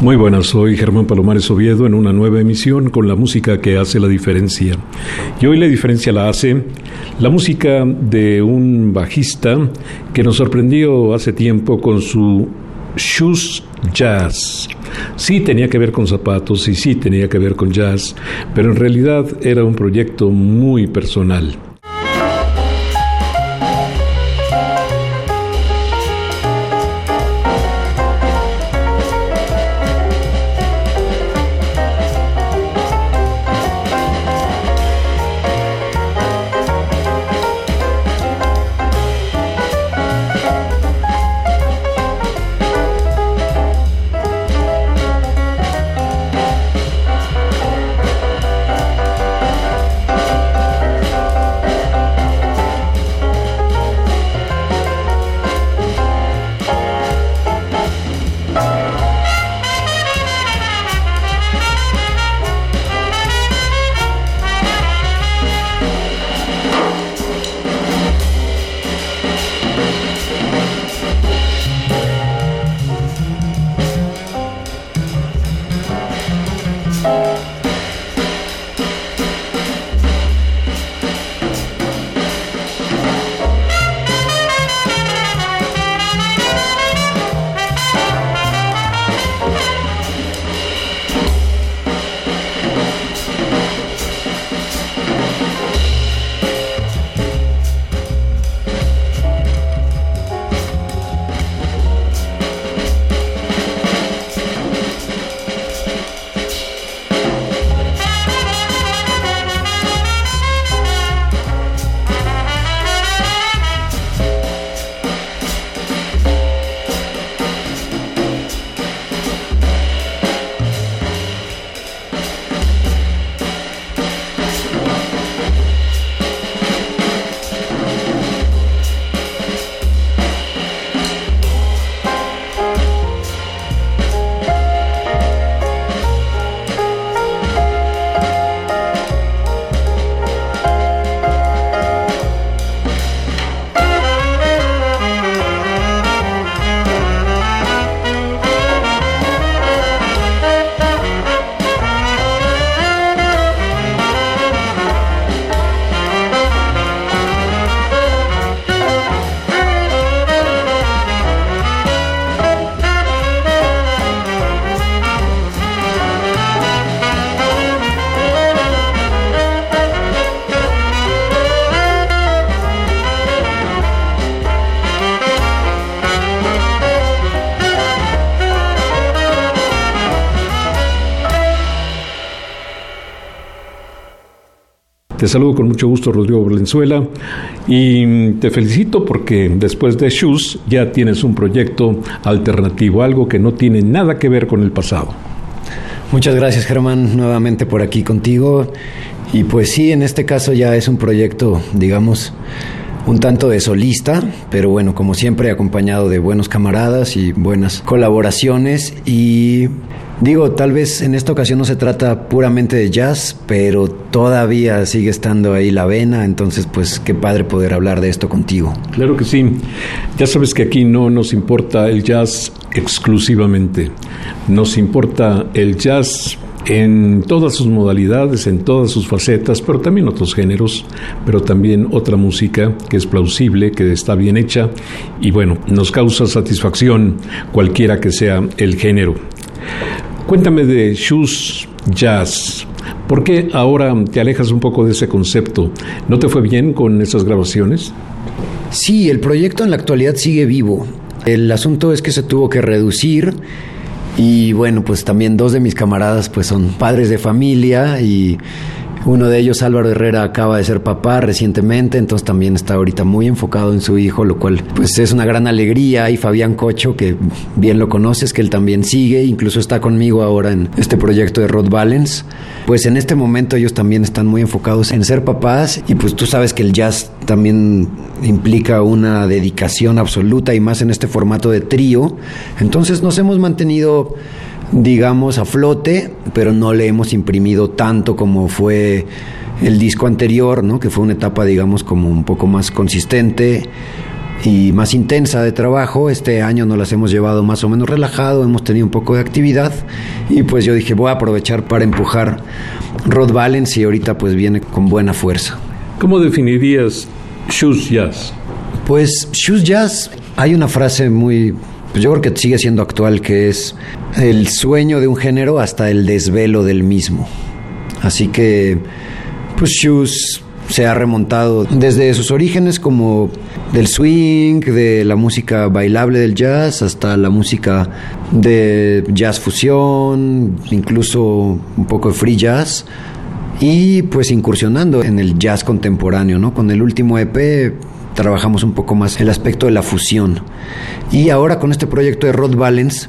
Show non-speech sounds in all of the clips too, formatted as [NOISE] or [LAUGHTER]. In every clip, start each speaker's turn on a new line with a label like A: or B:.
A: Muy buenas, soy Germán Palomares Oviedo en una nueva emisión con la música que hace la diferencia. Y hoy la diferencia la hace la música de un bajista que nos sorprendió hace tiempo con su shoes jazz. Sí tenía que ver con zapatos y sí tenía que ver con jazz, pero en realidad era un proyecto muy personal. Te saludo con mucho gusto, Rodrigo Valenzuela, y te felicito porque después de Shoes ya tienes un proyecto alternativo, algo que no tiene nada que ver con el pasado.
B: Muchas gracias, Germán, nuevamente por aquí contigo. Y pues sí, en este caso ya es un proyecto, digamos, un tanto de solista, pero bueno, como siempre acompañado de buenos camaradas y buenas colaboraciones y Digo, tal vez en esta ocasión no se trata puramente de jazz, pero todavía sigue estando ahí la vena, entonces pues qué padre poder hablar de esto contigo.
A: Claro que sí. Ya sabes que aquí no nos importa el jazz exclusivamente, nos importa el jazz en todas sus modalidades, en todas sus facetas, pero también otros géneros, pero también otra música que es plausible, que está bien hecha y bueno, nos causa satisfacción cualquiera que sea el género. Cuéntame de Shoes Jazz. ¿Por qué ahora te alejas un poco de ese concepto? ¿No te fue bien con esas grabaciones?
B: Sí, el proyecto en la actualidad sigue vivo. El asunto es que se tuvo que reducir y bueno, pues también dos de mis camaradas pues son padres de familia y uno de ellos, Álvaro Herrera, acaba de ser papá recientemente, entonces también está ahorita muy enfocado en su hijo, lo cual pues es una gran alegría. Y Fabián Cocho, que bien lo conoces, que él también sigue, incluso está conmigo ahora en este proyecto de Rod Valens. Pues en este momento ellos también están muy enfocados en ser papás y pues tú sabes que el jazz también implica una dedicación absoluta y más en este formato de trío. Entonces nos hemos mantenido digamos, a flote, pero no le hemos imprimido tanto como fue el disco anterior, ¿no? que fue una etapa, digamos, como un poco más consistente y más intensa de trabajo. Este año nos las hemos llevado más o menos relajado, hemos tenido un poco de actividad y pues yo dije voy a aprovechar para empujar Rod Valens y ahorita pues viene con buena fuerza.
A: ¿Cómo definirías Shoes Jazz?
B: Pues Shoes Jazz, hay una frase muy pues yo creo que sigue siendo actual, que es el sueño de un género hasta el desvelo del mismo. Así que, pues Shoes se ha remontado desde sus orígenes como del swing, de la música bailable del jazz, hasta la música de jazz fusión, incluso un poco de free jazz, y pues incursionando en el jazz contemporáneo, ¿no? Con el último EP trabajamos un poco más el aspecto de la fusión. Y ahora con este proyecto de Rod Valens,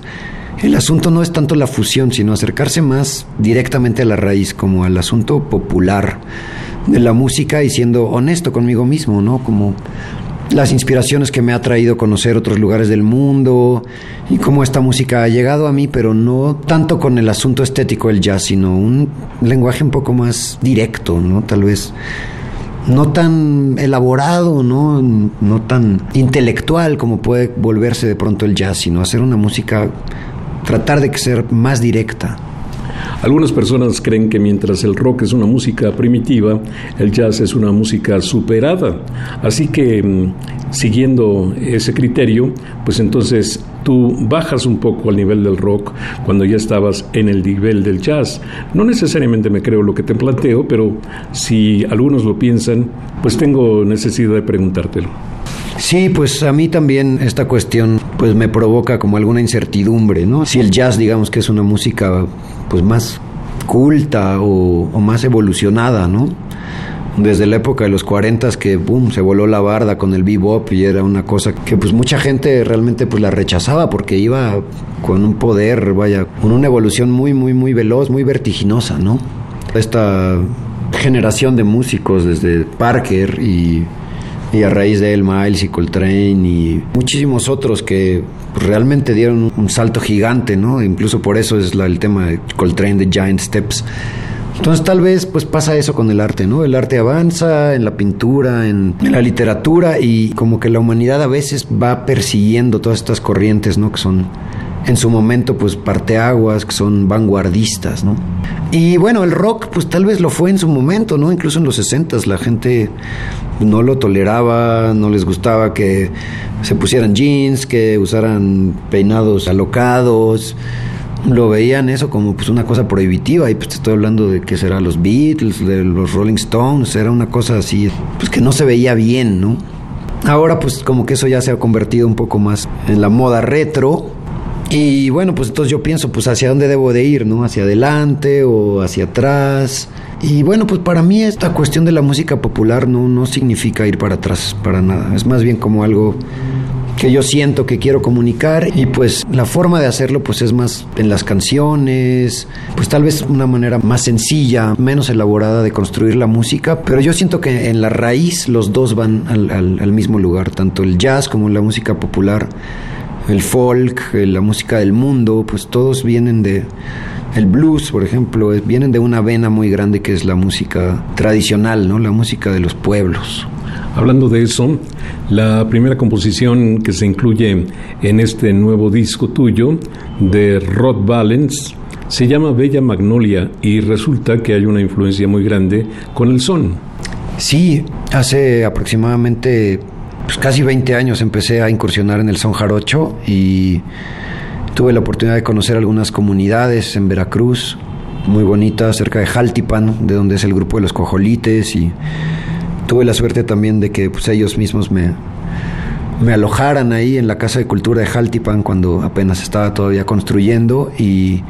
B: el asunto no es tanto la fusión, sino acercarse más directamente a la raíz, como al asunto popular de la música y siendo honesto conmigo mismo, ¿no? Como las inspiraciones que me ha traído conocer otros lugares del mundo y cómo esta música ha llegado a mí, pero no tanto con el asunto estético del jazz, sino un lenguaje un poco más directo, ¿no? Tal vez no tan elaborado, ¿no? no tan intelectual como puede volverse de pronto el jazz, sino hacer una música, tratar de ser más directa.
A: Algunas personas creen que mientras el rock es una música primitiva, el jazz es una música superada. Así que, mm, siguiendo ese criterio, pues entonces tú bajas un poco al nivel del rock cuando ya estabas en el nivel del jazz. No necesariamente me creo lo que te planteo, pero si algunos lo piensan, pues tengo necesidad de preguntártelo.
B: Sí, pues a mí también esta cuestión pues me provoca como alguna incertidumbre, ¿no? Si el jazz digamos que es una música pues más culta o, más evolucionada, ¿no? Desde la época de los 40 que boom, se voló la barda con el bebop y era una cosa que pues mucha gente realmente pues la rechazaba porque iba con un poder, vaya, con una evolución muy muy muy veloz, muy vertiginosa, ¿no? Esta generación de músicos desde Parker y y a raíz de él Miles y Coltrane y muchísimos otros que realmente dieron un salto gigante, ¿no? Incluso por eso es el tema de Coltrane de Giant Steps. Entonces tal vez pues pasa eso con el arte, ¿no? El arte avanza en la pintura, en, la literatura y como que la humanidad a veces va persiguiendo todas estas corrientes, ¿no? Que son en su momento pues parteaguas, que son vanguardistas, ¿no? Y bueno, el rock pues tal vez lo fue en su momento, ¿no? Incluso en los 60 la gente no lo toleraba, no les gustaba que se pusieran jeans, que usaran peinados alocados, lo veían eso como pues una cosa prohibitiva y pues te estoy hablando de que será los Beatles, de los Rolling Stones, era una cosa así, pues que no se veía bien, ¿no? Ahora pues como que eso ya se ha convertido un poco más en la moda retro, y bueno, pues entonces yo pienso, pues hacia dónde debo de ir, ¿no? Hacia adelante o hacia atrás. Y bueno, pues para mí esta cuestión de la música popular no, no significa ir para atrás, para nada. Es más bien como algo que yo siento que quiero comunicar y pues la forma de hacerlo pues es más en las canciones, pues tal vez una manera más sencilla, menos elaborada de construir la música, pero yo siento que en la raíz los dos van al, al mismo lugar, tanto el jazz como la música popular el folk, eh, la música del mundo, pues todos vienen de el blues, por ejemplo, vienen de una vena muy grande que es la música tradicional, ¿no? La música de los pueblos.
A: Hablando de eso, la primera composición que se incluye en este nuevo disco tuyo de Rod Valens se llama Bella Magnolia y resulta que hay una influencia muy grande con el son.
B: Sí, hace aproximadamente pues, casi 20 años empecé a incursionar en el son jarocho y tuve la oportunidad de conocer algunas comunidades en Veracruz, muy bonitas, cerca de Jaltipan, de donde es el grupo de los cojolites y tuve la suerte también de que pues, ellos mismos me, me alojaran ahí en la Casa de Cultura de Jaltipan cuando apenas estaba todavía construyendo y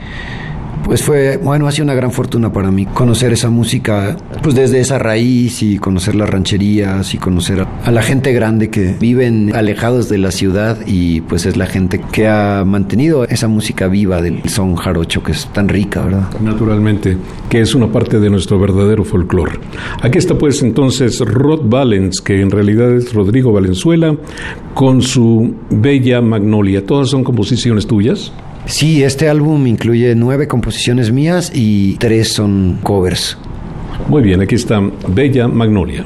B: pues fue, bueno, ha sido una gran fortuna para mí conocer esa música, pues desde esa raíz y conocer las rancherías y conocer a, la gente grande que viven alejados de la ciudad y pues es la gente que ha mantenido esa música viva del son jarocho que es tan rica, ¿verdad?
A: Naturalmente, que es una parte de nuestro verdadero folclore. Aquí está pues entonces Rod Valens, que en realidad es Rodrigo Valenzuela, con su Bella Magnolia. ¿Todas son composiciones tuyas?
B: Sí, este álbum incluye nueve composiciones mías y tres son covers.
A: Muy bien, aquí está Bella Magnolia.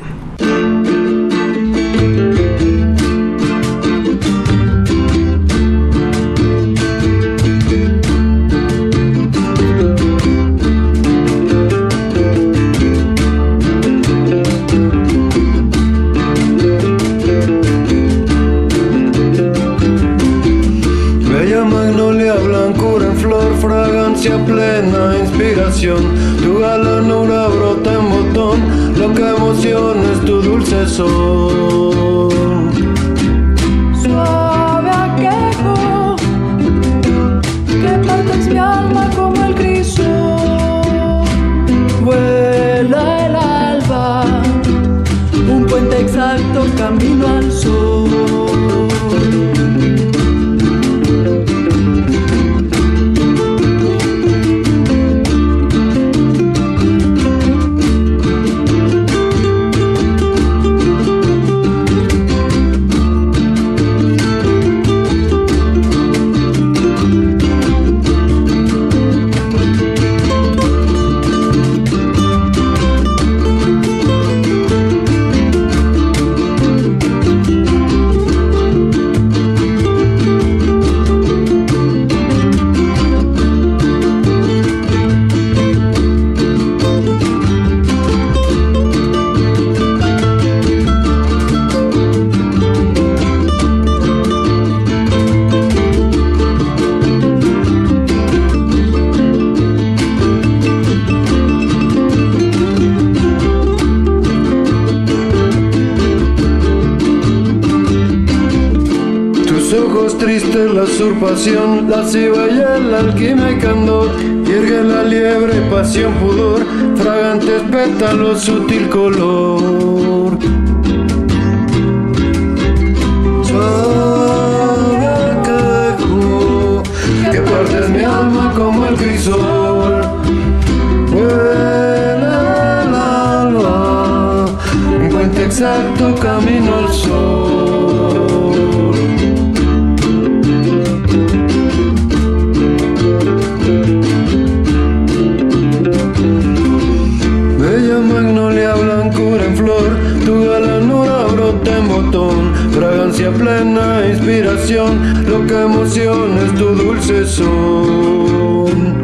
C: Plena inspiración, lo que emociona es tu dulce son.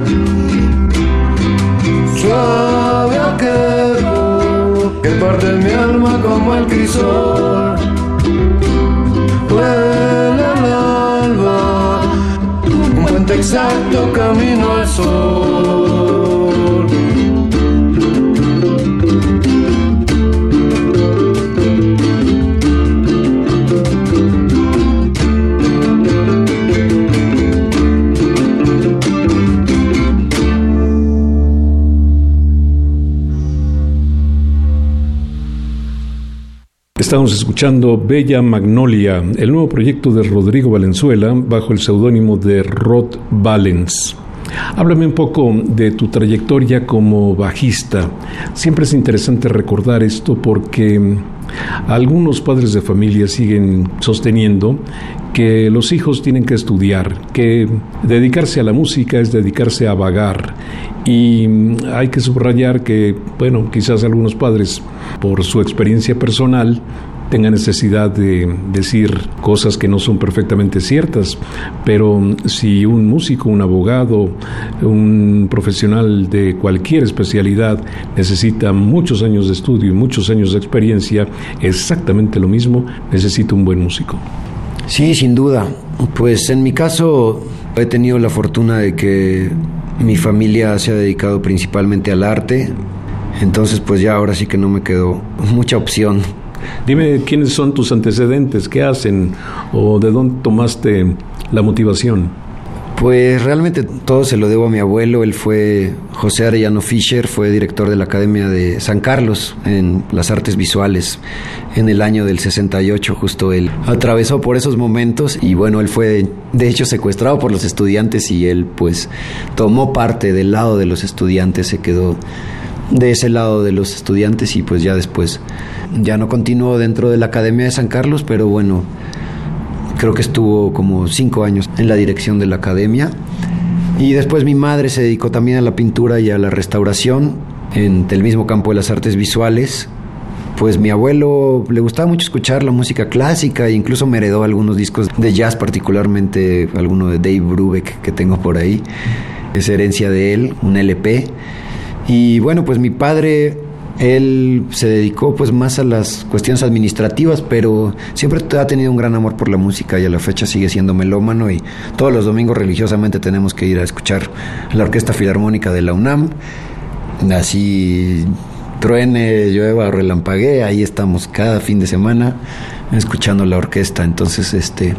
C: Suave aquel que parte mi alma como el crisol. Huele el alba, un puente exacto camino al sol.
A: Estamos escuchando Bella Magnolia, el nuevo proyecto de Rodrigo Valenzuela bajo el seudónimo de Rod Valens. Háblame un poco de tu trayectoria como bajista. Siempre es interesante recordar esto porque algunos padres de familia siguen sosteniendo que los hijos tienen que estudiar, que dedicarse a la música es dedicarse a vagar. Y hay que subrayar que, bueno, quizás algunos padres, por su experiencia personal, tenga necesidad de decir cosas que no son perfectamente ciertas, pero si un músico, un abogado, un profesional de cualquier especialidad necesita muchos años de estudio y muchos años de experiencia, exactamente lo mismo necesita un buen músico.
B: Sí, sin duda. Pues en mi caso he tenido la fortuna de que mi familia se ha dedicado principalmente al arte, entonces pues ya ahora sí que no me quedó mucha opción.
A: Dime quiénes son tus antecedentes, qué hacen o de dónde tomaste la motivación.
B: Pues realmente todo se lo debo a mi abuelo. Él fue José Arellano Fischer, fue director de la Academia de San Carlos en las artes visuales en el año del 68. Justo él atravesó por esos momentos y bueno, él fue de hecho secuestrado por los estudiantes y él pues tomó parte del lado de los estudiantes, se quedó de ese lado de los estudiantes y pues ya después ya no continuó dentro de la Academia de San Carlos, pero bueno, creo que estuvo como cinco años en la dirección de la academia. Y después mi madre se dedicó también a la pintura y a la restauración en el mismo campo de las artes visuales. Pues mi abuelo le gustaba mucho escuchar la música clásica e incluso me heredó algunos discos de jazz, particularmente alguno de Dave Brubeck que tengo por ahí. Es herencia de él, un LP. Y bueno, pues mi padre él se dedicó pues más a las cuestiones administrativas, pero siempre ha tenido un gran amor por la música y a la fecha sigue siendo melómano y todos los domingos religiosamente tenemos que ir a escuchar la Orquesta Filarmónica de la UNAM. Así truene, llueva relampaguee, ahí estamos cada fin de semana escuchando la orquesta. Entonces, este,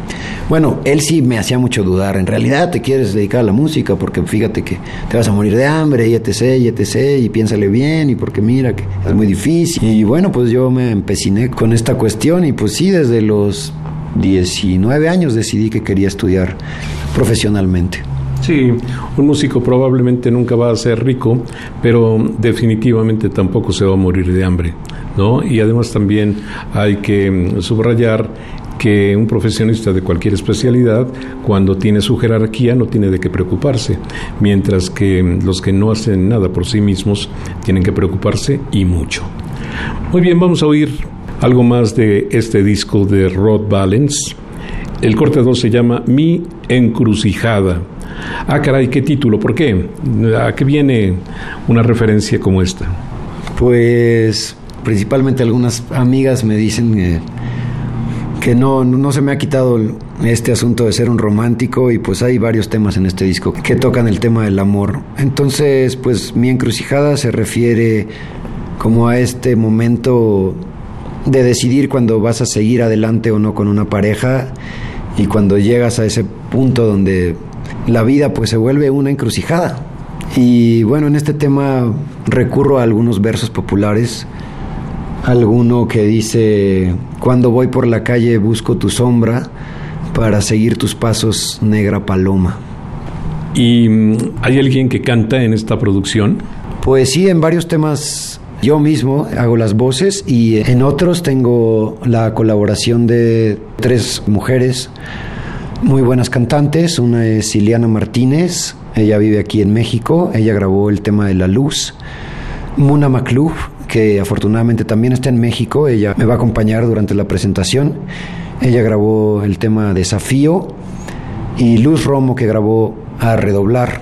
B: bueno, él sí me hacía mucho dudar. En realidad te quieres dedicar a la música porque fíjate que te vas a morir de hambre y etc, y etc, y piénsale bien y porque mira que es muy difícil. Y bueno, pues yo me empeciné con esta cuestión y pues sí, desde los 19 años decidí que quería estudiar profesionalmente.
A: Sí, un músico probablemente nunca va a ser rico, pero definitivamente tampoco se va a morir de hambre, ¿no? Y además también hay que mm, subrayar que un profesionista de cualquier especialidad, cuando tiene su jerarquía, no tiene de qué preocuparse, mientras que mm, los que no hacen nada por sí mismos tienen que preocuparse y mucho. Muy bien, vamos a oír algo más de este disco de Rod Valens. El corte 2 se llama Mi Encrucijada. Ah, caray, ¿qué título? ¿Por qué? ¿A qué viene una referencia como esta?
B: Pues principalmente algunas amigas me dicen que no, no se me ha quitado este asunto de ser un romántico y pues hay varios temas en este disco que tocan el tema del amor. Entonces, pues mi encrucijada se refiere como a este momento de decidir cuando vas a seguir adelante o no con una pareja y cuando llegas a ese punto donde la vida pues se vuelve una encrucijada. Y bueno, en este tema recurro a algunos versos populares. Alguno que dice, cuando voy por la calle busco tu sombra para seguir tus pasos, negra paloma.
A: ¿Y mm, hay alguien que canta en esta producción?
B: Pues sí, en varios temas yo mismo hago las voces y en otros tengo la colaboración de tres mujeres muy buenas cantantes. Una es Siliana Martínez, ella vive aquí en México, ella grabó el tema de la luz. Muna Maclub, que afortunadamente también está en México, ella me va a acompañar durante la presentación. Ella grabó el tema Desafío y Luz Romo que grabó A Redoblar.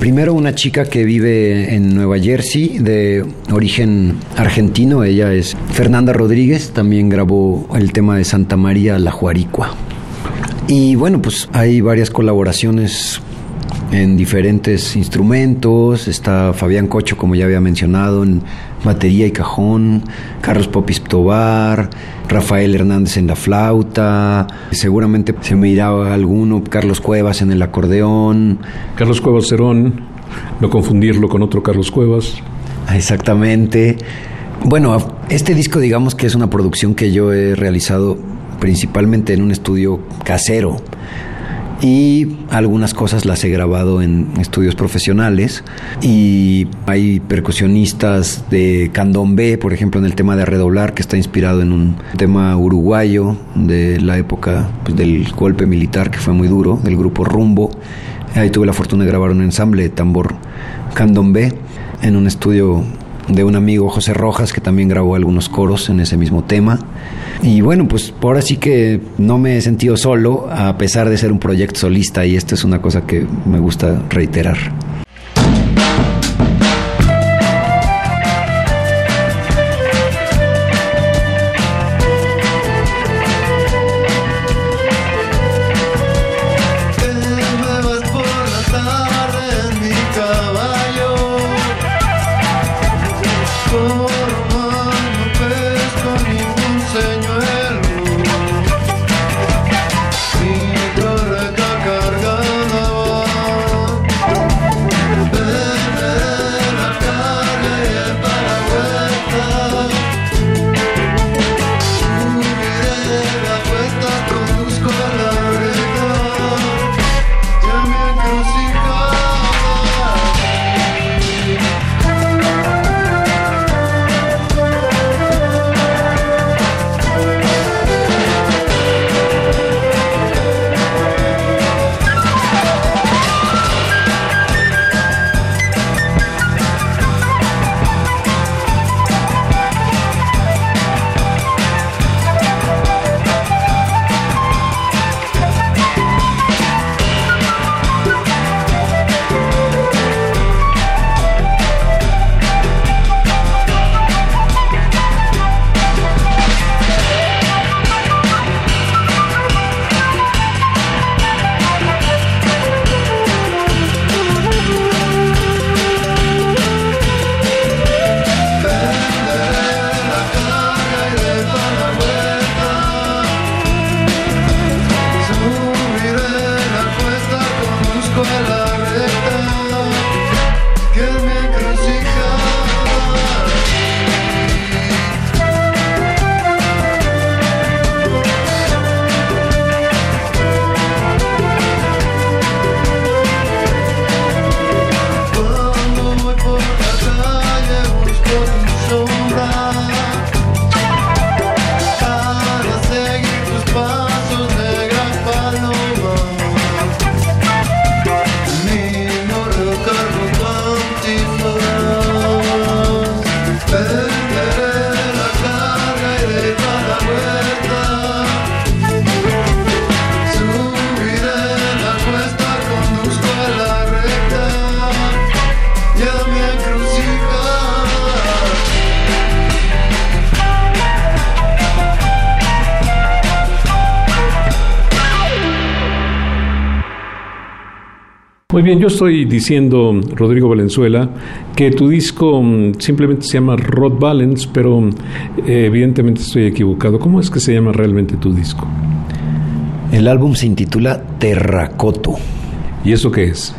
B: Primero una chica que vive en Nueva Jersey de origen argentino, ella es Fernanda Rodríguez, también grabó el tema de Santa María La Juaricua. Y bueno, pues hay varias colaboraciones en diferentes instrumentos. Está Fabián Cocho, como ya había mencionado, en batería y cajón. Carlos Popis Tobar. Rafael Hernández en la flauta. Seguramente se me irá alguno. Carlos Cuevas en el acordeón.
A: Carlos Cuevas Cerón. No confundirlo con otro Carlos Cuevas.
B: Exactamente. Bueno, este disco digamos que es una producción que yo he realizado principalmente en un estudio casero y algunas cosas las he grabado en estudios profesionales y hay percusionistas de candombe, por ejemplo en el tema de redoblar que está inspirado en un tema uruguayo de la época pues, del golpe militar que fue muy duro, del grupo Rumbo. Ahí tuve la fortuna de grabar un ensamble de tambor candombe en un estudio
C: de un amigo José Rojas que también grabó algunos coros en ese mismo tema. Y bueno, pues ahora sí que no me he sentido solo a pesar de ser un proyecto solista y esto es una cosa que me gusta reiterar.
A: Bien, yo estoy diciendo, Rodrigo Valenzuela, que tu disco mm, simplemente se llama Rod Balance, pero eh, evidentemente estoy equivocado. ¿Cómo es que se llama realmente tu disco?
C: El álbum se intitula Terracoto.
A: ¿Y eso qué es?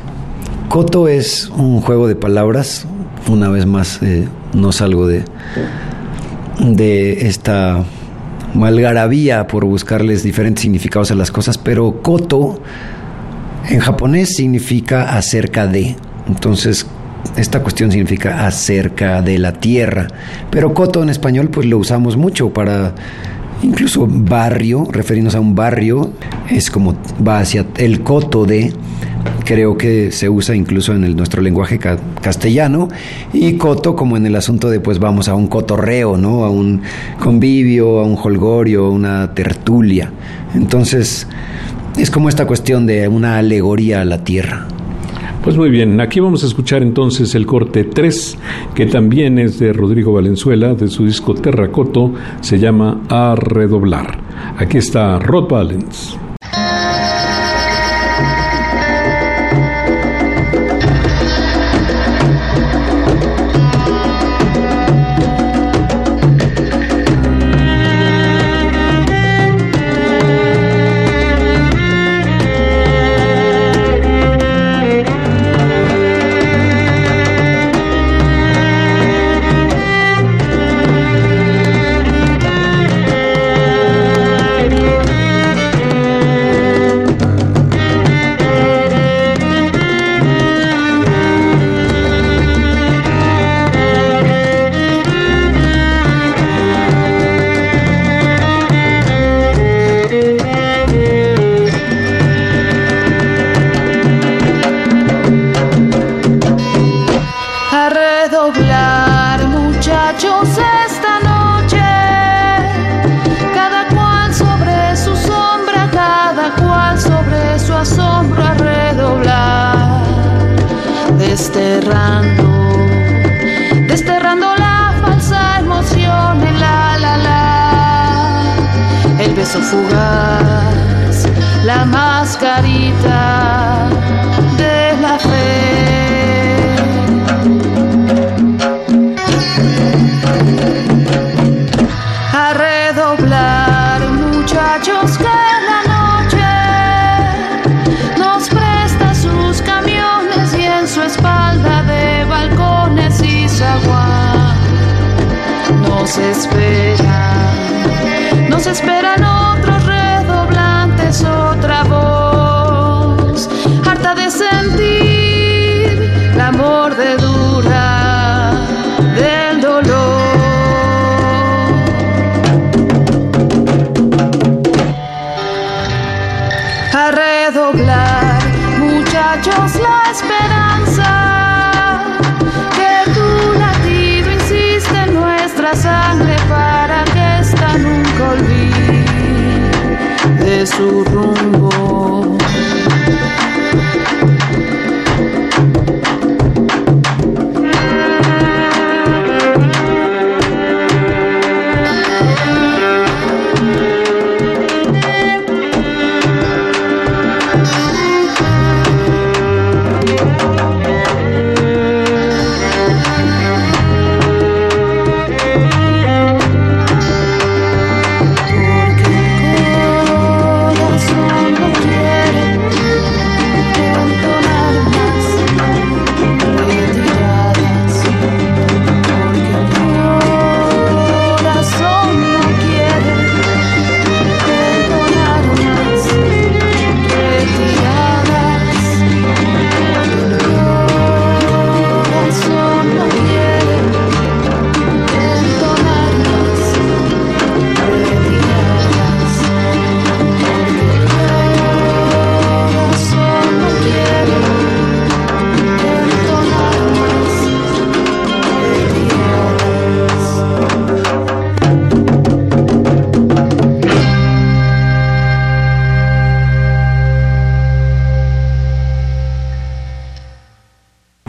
C: Coto es un juego de palabras. Una vez más, eh, no salgo de, de esta malgarabía por buscarles diferentes significados a las cosas, pero Koto en japonés significa acerca de. Entonces, esta cuestión significa acerca de la tierra. Pero koto en español, pues lo usamos mucho para incluso barrio, referirnos a un barrio, es como va hacia el coto de. Creo que se usa incluso en nuestro lenguaje castellano y coto como en el asunto de pues vamos a un cotorreo, ¿no? A un convivio, a un holgorio, a una tertulia. Entonces, es como esta cuestión de una alegoría a la tierra.
A: Pues muy bien, aquí vamos a escuchar entonces el corte 3, que también es de Rodrigo Valenzuela, de su disco Terracoto, se llama A Redoblar. Aquí está Rod Valens.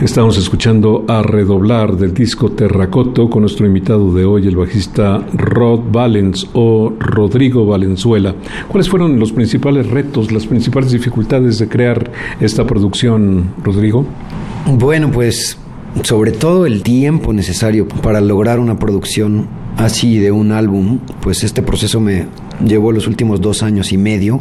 A: Estamos escuchando a redoblar del disco Terracoto con nuestro invitado de hoy, el bajista Rod Valens o Rodrigo Valenzuela. ¿Cuáles fueron los principales retos, las principales dificultades de crear esta producción, Rodrigo?
B: Bueno, pues sobre todo el tiempo necesario para lograr una producción así de un álbum, pues este proceso me llevó los últimos dos años y medio.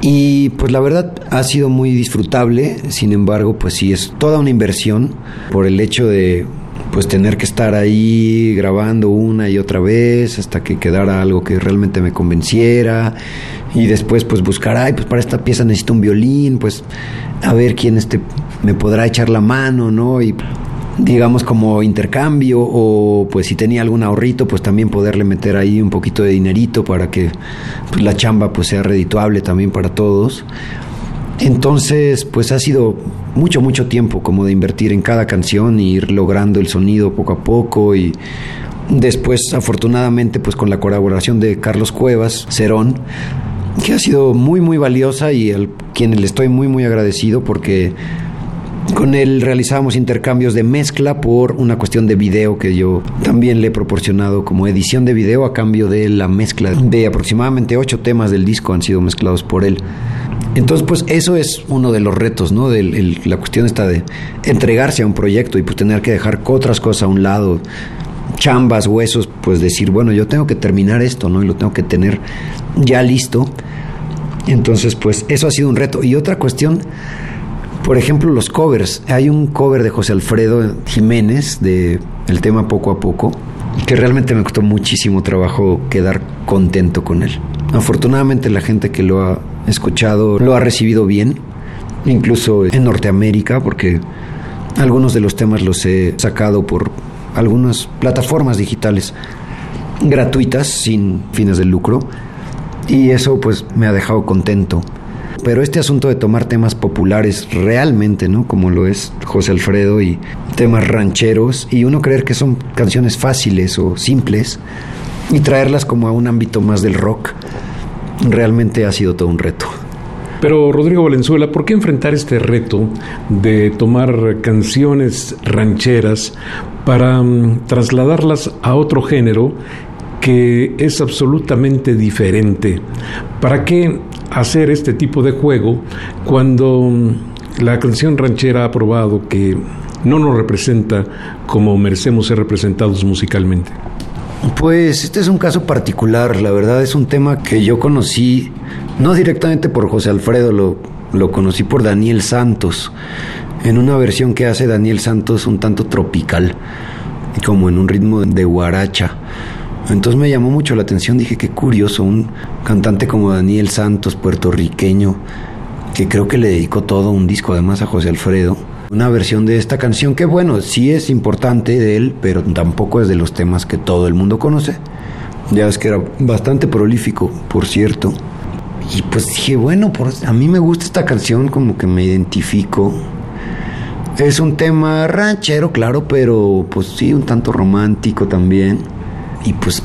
B: Y pues la verdad ha sido muy disfrutable, sin embargo pues sí es toda una inversión por el hecho de pues tener que estar ahí grabando una y otra vez hasta que quedara algo que realmente me convenciera. Y después pues buscar, ay, pues para esta pieza necesito un violín, pues a ver quién este me podrá echar la mano, ¿no? Y digamos como intercambio o pues si tenía algún ahorrito pues también poderle meter ahí un poquito de dinerito para que pues, la chamba pues sea redituable también para todos. Entonces pues ha sido mucho mucho tiempo como de invertir en cada canción y ir logrando el sonido poco a poco y después afortunadamente pues con la colaboración de Carlos Cuevas Cerón que ha sido muy muy valiosa y al quien le estoy muy muy agradecido porque con él realizábamos intercambios de mezcla por una cuestión de video que yo también le he proporcionado como edición de video a cambio de la mezcla de aproximadamente ocho temas del disco han sido mezclados por él. Entonces, pues eso es uno de los retos, ¿no? De el- la cuestión está de entregarse a un proyecto y pues tener que dejar otras cosas a un lado, chambas, huesos, pues decir, bueno, yo tengo que terminar esto, ¿no? Y lo tengo que tener ya listo. Entonces, pues eso ha sido un reto. Y otra cuestión, por ejemplo, los covers. Hay un cover de José Alfredo Jiménez de el tema Poco a Poco, que realmente me costó muchísimo trabajo quedar contento con él. Afortunadamente la gente que lo ha escuchado lo ha recibido bien, incluso en Norteamérica, porque algunos de los temas los he sacado por algunas plataformas digitales gratuitas sin fines de lucro y eso pues me ha dejado contento. Pero este asunto de tomar temas populares realmente, ¿no? Como lo es José Alfredo y temas rancheros y uno creer que son canciones fáciles o simples y traerlas como a un ámbito más del rock, realmente ha sido todo un reto.
A: Pero Rodrigo Valenzuela, ¿por qué enfrentar este reto de tomar canciones rancheras para mm, trasladarlas a otro género que es absolutamente diferente? ¿Para qué hacer este tipo de juego cuando mm, la canción ranchera ha probado que no nos representa como merecemos ser representados musicalmente?
B: Pues este es un caso particular, la verdad es un tema que yo conocí, no directamente por José Alfredo, lo, lo conocí por Daniel Santos, en una versión que hace Daniel Santos un tanto tropical, como en un ritmo de guaracha. Entonces me llamó mucho la atención, dije qué curioso, un cantante como Daniel Santos, puertorriqueño, que creo que le dedicó todo un disco además a José Alfredo una versión de esta canción que bueno, sí es importante de él, pero tampoco es de los temas que todo el mundo conoce. Ya ves que era bastante prolífico, por cierto. Y pues dije, bueno, a mí me gusta esta canción, como que me identifico. Es un tema ranchero, claro, pero pues sí, un tanto romántico también. Y pues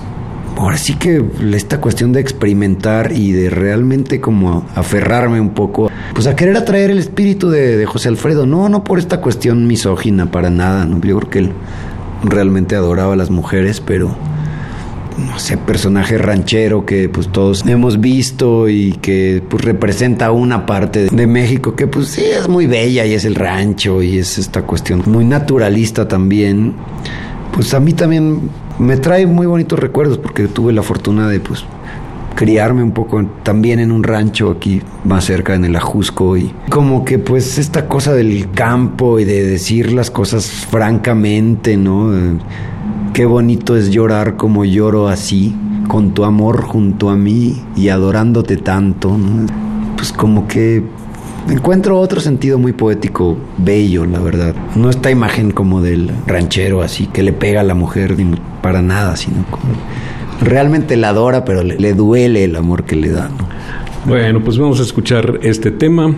B: ahora sí que esta cuestión de experimentar y de realmente como aferrarme un poco, pues a querer atraer el espíritu de, José Alfredo, no, no por esta cuestión misógina, para nada, ¿no? yo creo que él realmente adoraba a las mujeres, pero no sé, personaje ranchero que pues todos hemos visto y que pues representa una parte de México que pues sí es muy bella y es el rancho y es esta cuestión muy naturalista también. Pues a mí también me trae muy bonitos recuerdos porque tuve la fortuna de pues criarme un poco también en un rancho aquí más cerca en el Ajusco y como que pues esta cosa del campo y de decir las cosas francamente, ¿no? Qué bonito es llorar como lloro así, con tu amor junto a mí y adorándote tanto, ¿no? Pues como que encuentro otro sentido muy poético, bello, la verdad. No esta imagen como del ranchero así que le pega a la mujer para nada, sino como realmente la adora, pero le, duele el amor que le da.
A: Bueno, pues vamos a escuchar este tema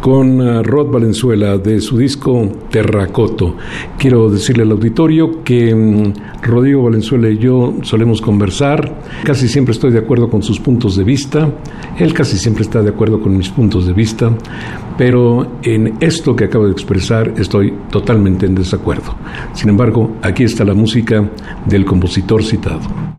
A: con uh, Rod Valenzuela de su disco Terracoto. Quiero decirle al auditorio que um, Rodrigo Valenzuela y yo solemos conversar. Casi siempre estoy de acuerdo con sus puntos de vista. Él casi siempre está de acuerdo con mis puntos de vista. Pero en esto que acabo de expresar estoy totalmente en desacuerdo. Sin embargo, aquí está la música del compositor citado.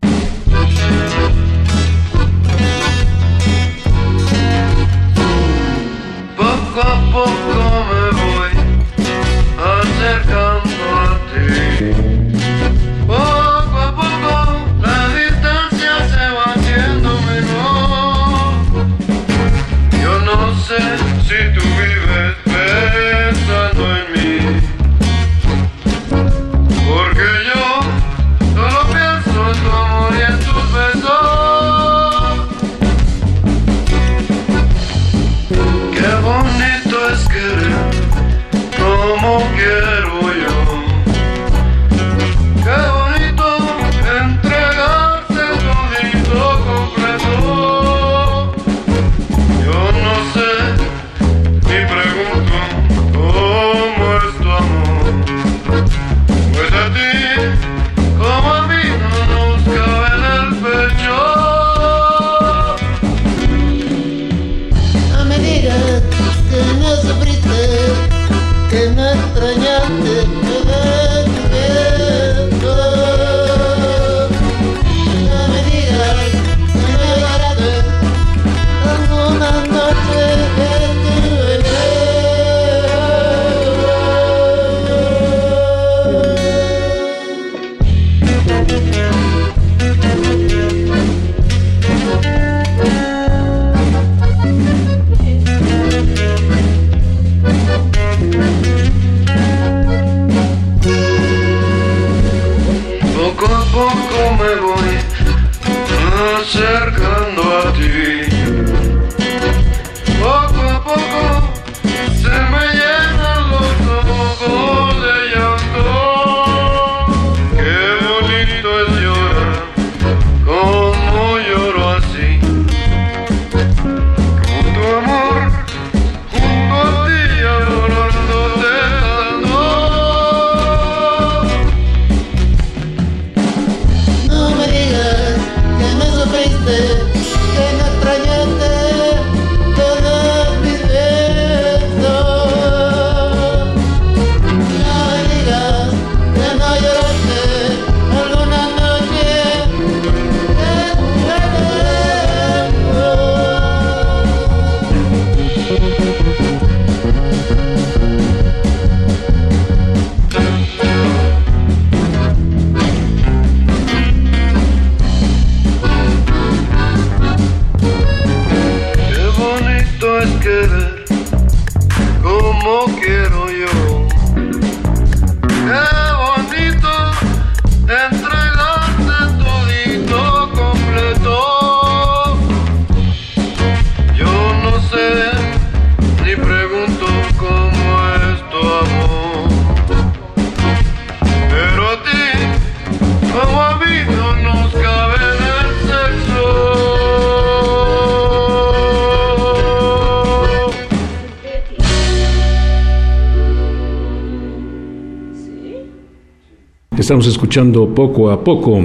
A: Estamos escuchando poco a poco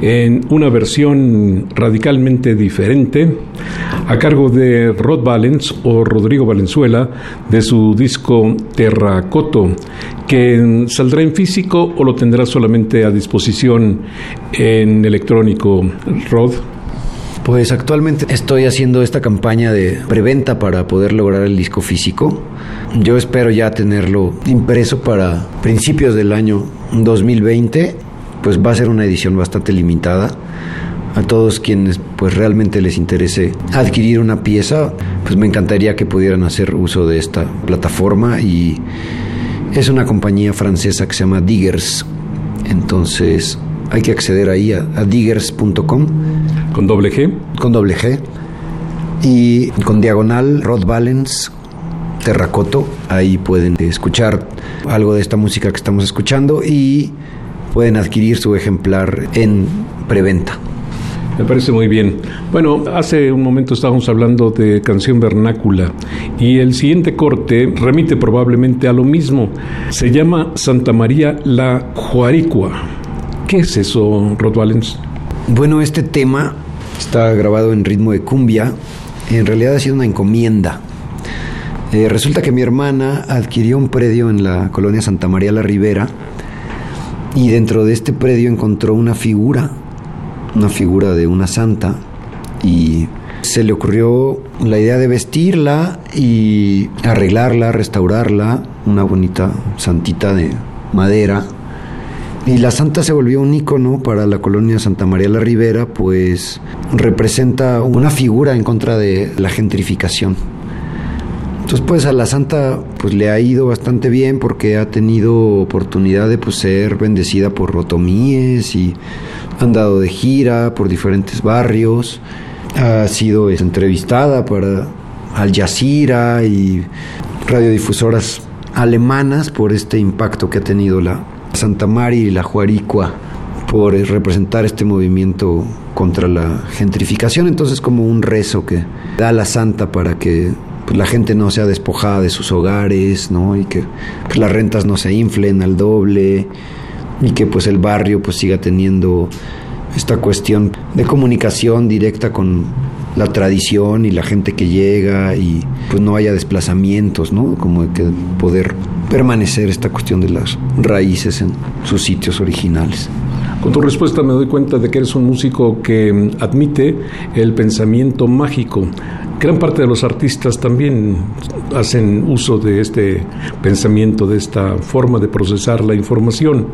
A: en una versión radicalmente diferente a cargo de Rod Valens o Rodrigo Valenzuela de su disco Terracoto, que saldrá en físico o lo tendrá solamente a disposición en electrónico. Rod.
B: Pues actualmente estoy haciendo esta campaña de preventa para poder lograr el disco físico. Yo espero ya tenerlo impreso para principios del año 2020. Pues va a ser una edición bastante limitada. A todos quienes pues realmente les interese adquirir una pieza, pues me encantaría que pudieran hacer uso de esta plataforma y es una compañía francesa que se llama Diggers. Entonces hay que acceder ahí a, a diggers.com
A: ¿Con doble G?
B: con doble G y con diagonal Rod Valens Terracoto. Ahí pueden escuchar algo de esta música que estamos escuchando y pueden adquirir su ejemplar en preventa.
A: Me parece muy bien. Bueno, hace un momento estábamos hablando de canción vernácula y el siguiente corte remite probablemente a lo mismo. Se llama Santa María la Juaricua. ¿Qué es eso, Rod Valens?
B: Bueno, este tema está grabado en ritmo de cumbia. En realidad ha sido una encomienda. Eh, resulta que mi hermana adquirió un predio en la colonia Santa María la Ribera y dentro de este predio encontró una figura, una figura de una santa y se le ocurrió la idea de vestirla y arreglarla, restaurarla, una bonita santita de madera y la santa se volvió un ícono para la colonia Santa María la Ribera, pues representa una figura en contra de la gentrificación. Entonces, pues a la santa pues le ha ido bastante bien porque ha tenido oportunidad de pues, ser bendecida por rotomíes y ha andado de gira por diferentes barrios. Ha sido pues, entrevistada para Al Jazeera y radiodifusoras alemanas por este impacto que ha tenido la Santa María y la Juaricua por eh, representar este movimiento contra la gentrificación. Entonces como un rezo que da la santa para que pues, la gente no sea despojada de sus hogares, ¿no? Y que pues, las rentas no se inflen al doble y que pues el barrio pues siga teniendo esta cuestión de comunicación directa con la tradición y la gente que llega y pues no haya desplazamientos, ¿no? Como que poder permanecer esta cuestión de las raíces en sus sitios originales.
A: Con tu respuesta me doy cuenta de que eres un músico que admite el pensamiento mágico. Gran parte de los artistas también hacen uso de este pensamiento, de esta forma de procesar la información.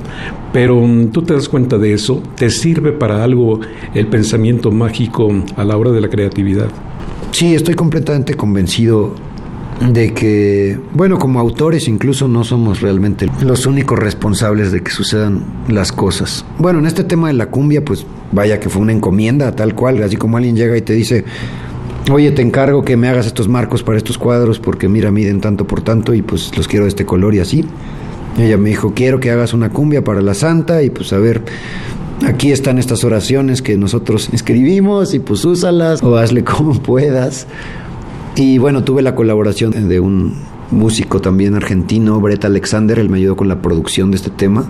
A: Pero tú te das cuenta de eso, ¿te sirve para algo el pensamiento mágico a la hora de la creatividad?
B: Sí, estoy completamente convencido de que, bueno, como autores incluso no somos realmente los únicos responsables de que sucedan las cosas. Bueno, en este tema de la cumbia, pues vaya que fue una encomienda tal cual, así como alguien llega y te dice, oye, te encargo que me hagas estos marcos para estos cuadros porque mira, miden tanto por tanto y pues los quiero de este color y así. Ella me dijo, quiero que hagas una cumbia para la santa y pues a ver, aquí están estas oraciones que nosotros escribimos y pues úsalas o hazle como puedas. Y bueno, tuve la colaboración de un músico también argentino, Brett Alexander, él me ayudó con la producción de este tema.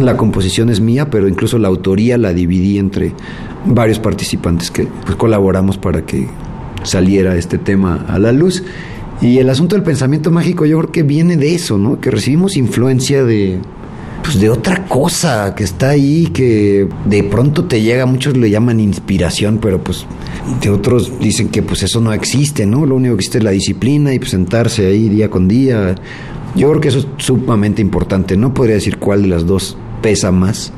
B: La composición es mía, pero incluso la autoría la dividí entre varios participantes que pues, colaboramos para que saliera este tema a la luz. Y el asunto del pensamiento mágico yo creo que viene de eso, ¿no? Que recibimos influencia de, pues de otra cosa que está ahí, que de pronto te llega, muchos le llaman inspiración, pero pues de otros dicen que pues eso no existe, ¿no? Lo único que existe es la disciplina y pues sentarse ahí día con día. Yo creo que eso es sumamente importante, no podría decir cuál de las dos pesa más,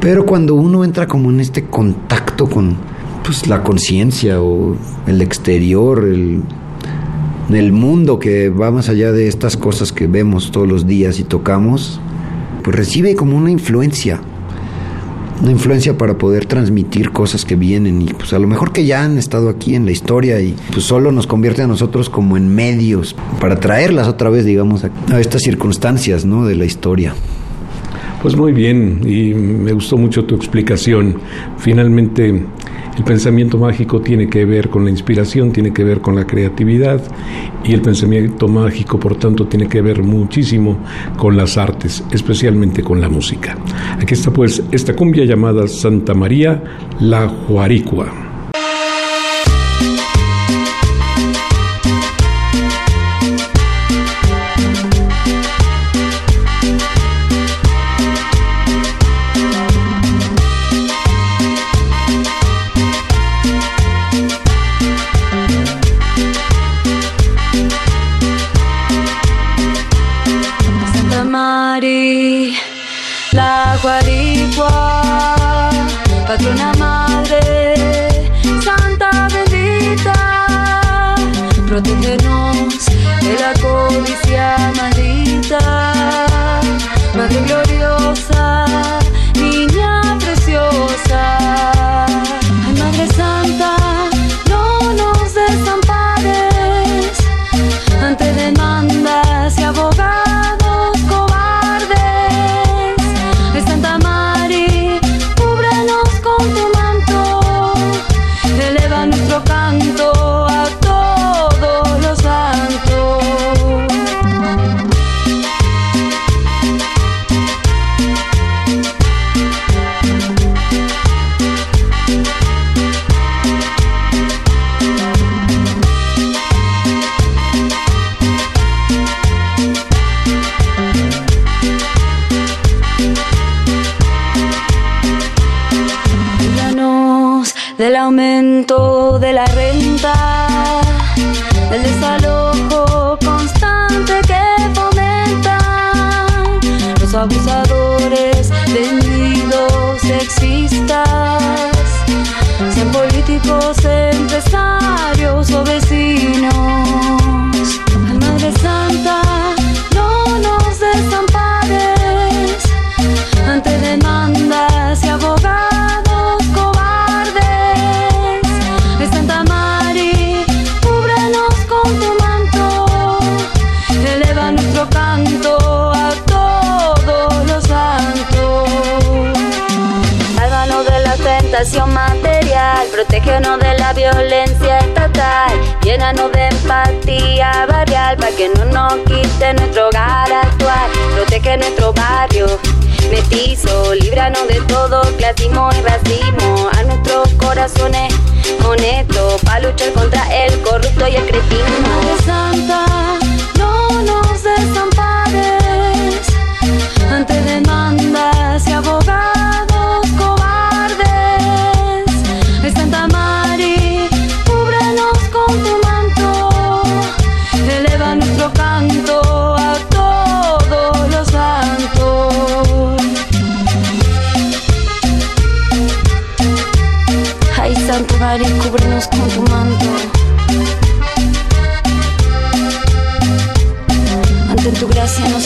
B: pero cuando uno entra como en este contacto con pues la conciencia o el exterior, el, el mundo que va más allá de estas cosas que vemos todos los días y tocamos, pues recibe como una influencia, una influencia para poder transmitir cosas que vienen y pues a lo mejor que ya han estado aquí en la historia y pues solo nos convierte a nosotros como en medios para traerlas otra vez, digamos, a, estas circunstancias, ¿no? De la historia.
A: Pues muy bien, y me gustó mucho tu explicación. Finalmente,
D: El pensamiento mágico tiene que ver con la inspiración, tiene que ver con la creatividad y el pensamiento mágico, por tanto, tiene que ver muchísimo con las artes, especialmente con la música. Aquí está pues esta cumbia llamada Santa María la Juaricua.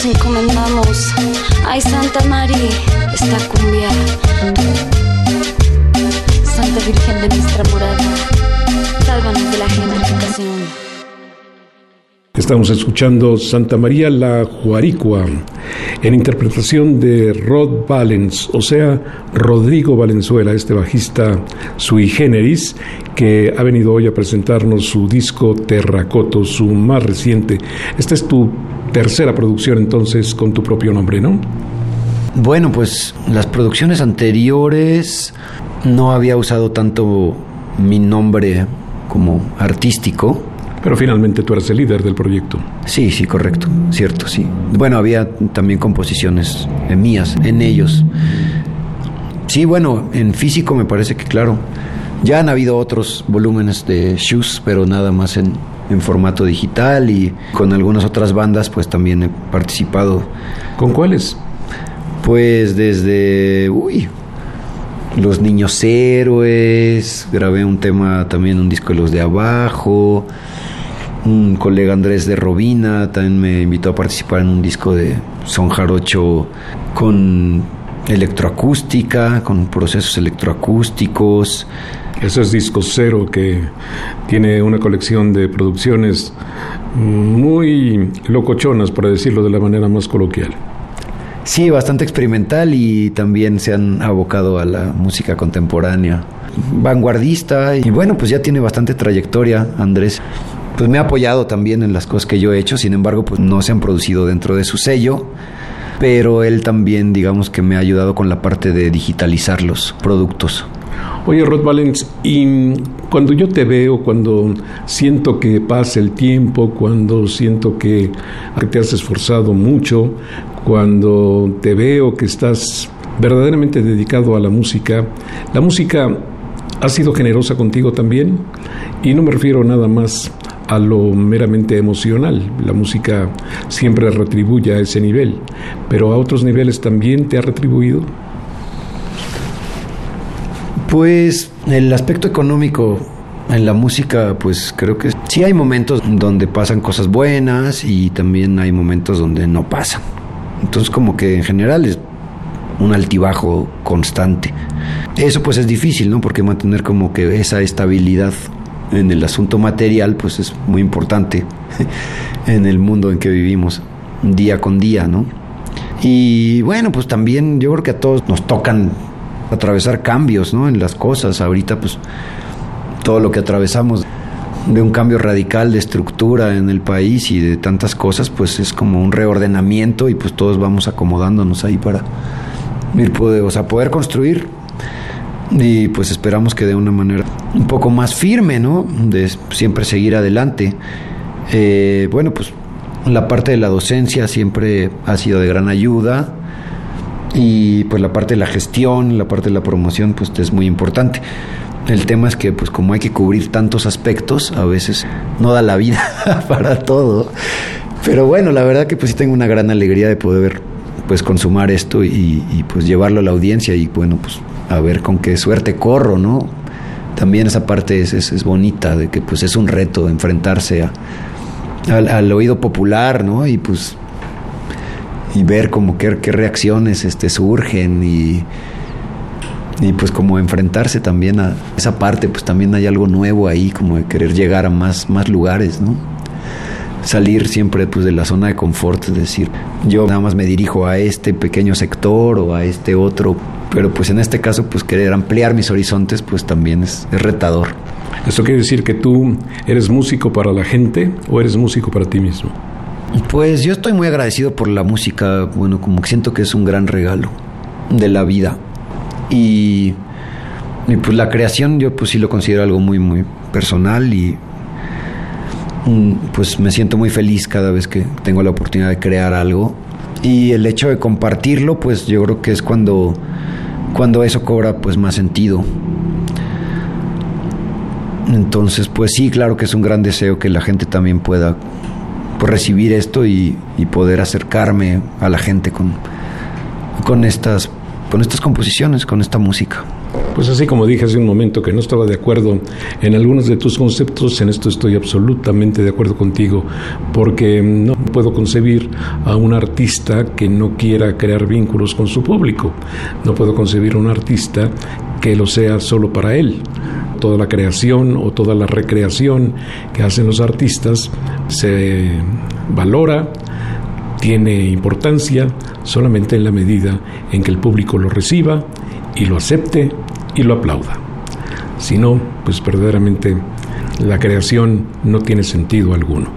A: Encomendamos. Ay, Santa María, esta cumbia.
D: Estamos escuchando Santa María la Juaricua en interpretación de Rod Valens, o sea, Rodrigo Valenzuela, este bajista sui generis, que ha venido hoy a presentarnos su disco Terracoto, su más reciente. Esta es tu tercera producción entonces con tu propio nombre, ¿no?
B: Bueno, pues las producciones anteriores no había usado tanto mi nombre como artístico
D: pero finalmente tú eres el líder del proyecto.
B: Sí, sí, correcto, cierto, sí. Bueno, había también composiciones mías en ellos. Sí, bueno, en físico me parece que claro. Ya han habido otros volúmenes de Shoes, pero nada más en, en formato digital y con algunas otras bandas pues también he participado.
D: ¿Con cuáles?
B: Pues desde, uy, Los Niños Héroes, grabé un tema también, un disco de los de abajo, un colega Andrés de Robina también me invitó a participar en un disco de son jarocho con electroacústica, con procesos electroacústicos.
D: Ese es Disco Cero que tiene una colección de producciones muy locochonas, para decirlo de la manera más coloquial.
B: Sí, bastante experimental y también se han abocado a la música contemporánea. vanguardista y bueno, pues ya tiene bastante trayectoria, Andrés. Pues me ha apoyado también en las cosas que yo he hecho, sin embargo, pues no se han producido dentro de su sello, pero él también, digamos que me ha ayudado con la parte de digitalizar los productos.
A: Oye, Rod Valens, y cuando yo te veo, cuando siento que pasa el tiempo, cuando siento que, te has esforzado mucho, cuando te veo que estás verdaderamente dedicado a la música, la música ha sido generosa contigo también, y no me refiero nada más a lo meramente emocional. La música siempre retribuye a ese nivel, pero a otros niveles también te ha retribuido.
B: Pues el aspecto económico en la música, pues creo que sí hay momentos donde pasan cosas buenas y también hay momentos donde no pasan. Entonces como que en general es un altibajo constante. Eso pues es difícil, ¿no? Porque mantener como que esa estabilidad en el asunto material pues es muy importante [LAUGHS] en el mundo en que vivimos día con día, ¿no? Y bueno, pues también yo creo que a todos nos tocan atravesar cambios ¿no? en las cosas. Ahorita pues todo lo que atravesamos de un cambio radical de estructura en el país y de tantas cosas, pues es como un reordenamiento y pues todos vamos acomodándonos ahí para ir, o sea, poder construir y pues esperamos que de una manera un poco más firme, ¿no? De siempre seguir adelante. Eh, bueno, pues la parte de la docencia siempre ha sido de gran ayuda y pues la parte de la gestión, la parte de la promoción, pues es muy importante. El tema es que pues como hay que cubrir tantos aspectos, a veces no da la vida [LAUGHS] para todo. Pero bueno, la verdad que pues sí tengo una gran alegría de poder pues consumar esto y, pues llevarlo a la audiencia y bueno, pues a ver con qué suerte corro, ¿no? También esa parte es, bonita, de que pues es un reto enfrentarse al oído popular, ¿no? Y pues y ver como qué, qué reacciones este, surgen y, y pues como enfrentarse también a esa parte, pues también hay algo nuevo ahí, como de querer llegar a más, más lugares, ¿no? Salir siempre pues de la zona de confort, es decir, yo nada más me dirijo a este pequeño sector o a este otro, pero pues en este caso pues querer ampliar mis horizontes pues también es, es retador.
A: ¿Esto quiere decir que tú eres músico para la gente o eres músico para ti mismo?
B: Pues yo estoy muy agradecido por la música, bueno, como que siento que es un gran regalo de la vida. Y, pues la creación yo pues sí lo considero algo muy, muy personal y mm, pues me siento muy feliz cada vez que tengo la oportunidad de crear algo. Y el hecho de compartirlo, pues yo creo que es cuando, cuando eso cobra pues más sentido. Entonces, pues sí, claro que es un gran deseo que la gente también pueda por recibir esto y, poder acercarme a la gente con, con, estas, con estas composiciones, con esta música.
A: Pues así como dije hace un momento que no estaba de acuerdo en algunos de tus conceptos, en esto estoy absolutamente de acuerdo contigo, porque no puedo concebir a un artista que no quiera crear vínculos con su público, no puedo concebir a un artista que lo sea solo para él. Toda la creación o toda la recreación que hacen los artistas se valora, tiene importancia solamente en la medida en que el público lo reciba y lo acepte y lo aplauda. Si no, pues verdaderamente la creación no tiene sentido alguno.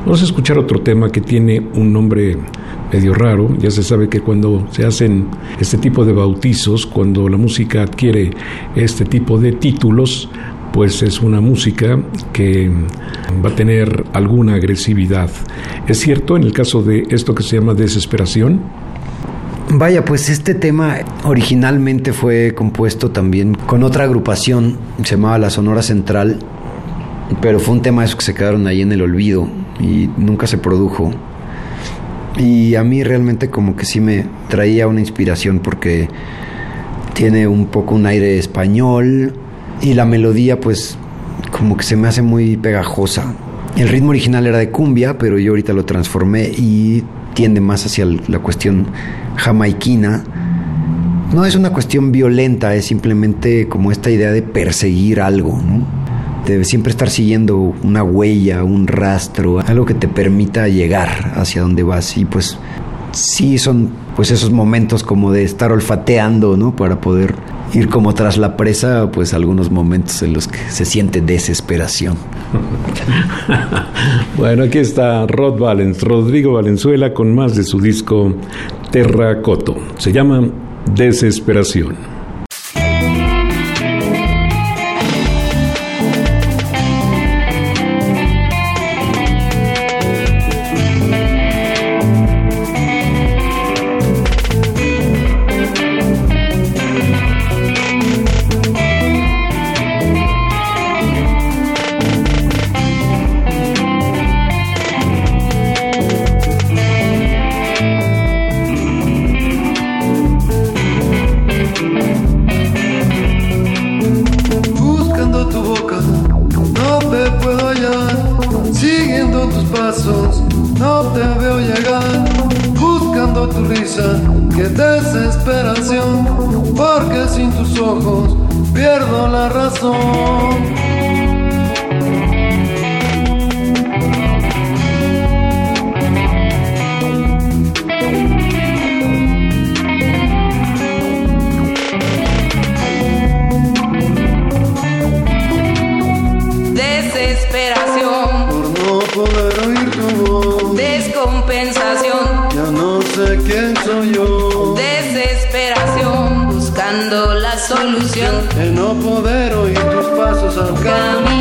A: Vamos a escuchar otro tema que tiene un nombre medio raro. Ya se sabe que cuando se hacen este tipo de bautizos, cuando la música adquiere este tipo de títulos, pues es una música que va a tener alguna agresividad. ¿Es cierto en el caso de esto que se llama desesperación?
B: Vaya, pues este tema originalmente fue compuesto también con otra agrupación, se llamaba La Sonora Central, pero fue un tema que se quedaron ahí en el olvido y nunca se produjo. Y a mí realmente como que sí me traía una inspiración porque tiene un poco un aire español y la melodía pues como que se me hace muy pegajosa. El ritmo original era de cumbia, pero yo ahorita lo transformé y tiende más hacia la cuestión jamaiquina. No es una cuestión violenta, es simplemente como esta idea de perseguir algo, ¿no? de siempre estar siguiendo una huella, un rastro, algo que te permita llegar hacia donde vas. Y pues sí son pues esos momentos como de estar olfateando, ¿no? Para poder ir como tras la presa, pues algunos momentos en los que se siente desesperación. [LAUGHS]
A: bueno, aquí está Rod Valens, Rodrigo Valenzuela con más de su disco Terracoto. Se llama Desesperación.
D: desesperación
C: por no poder oír tu voz.
D: Descompensación,
C: ya no sé quién soy yo.
D: Desesperación, buscando la solución
C: de no poder oír tus pasos al camino.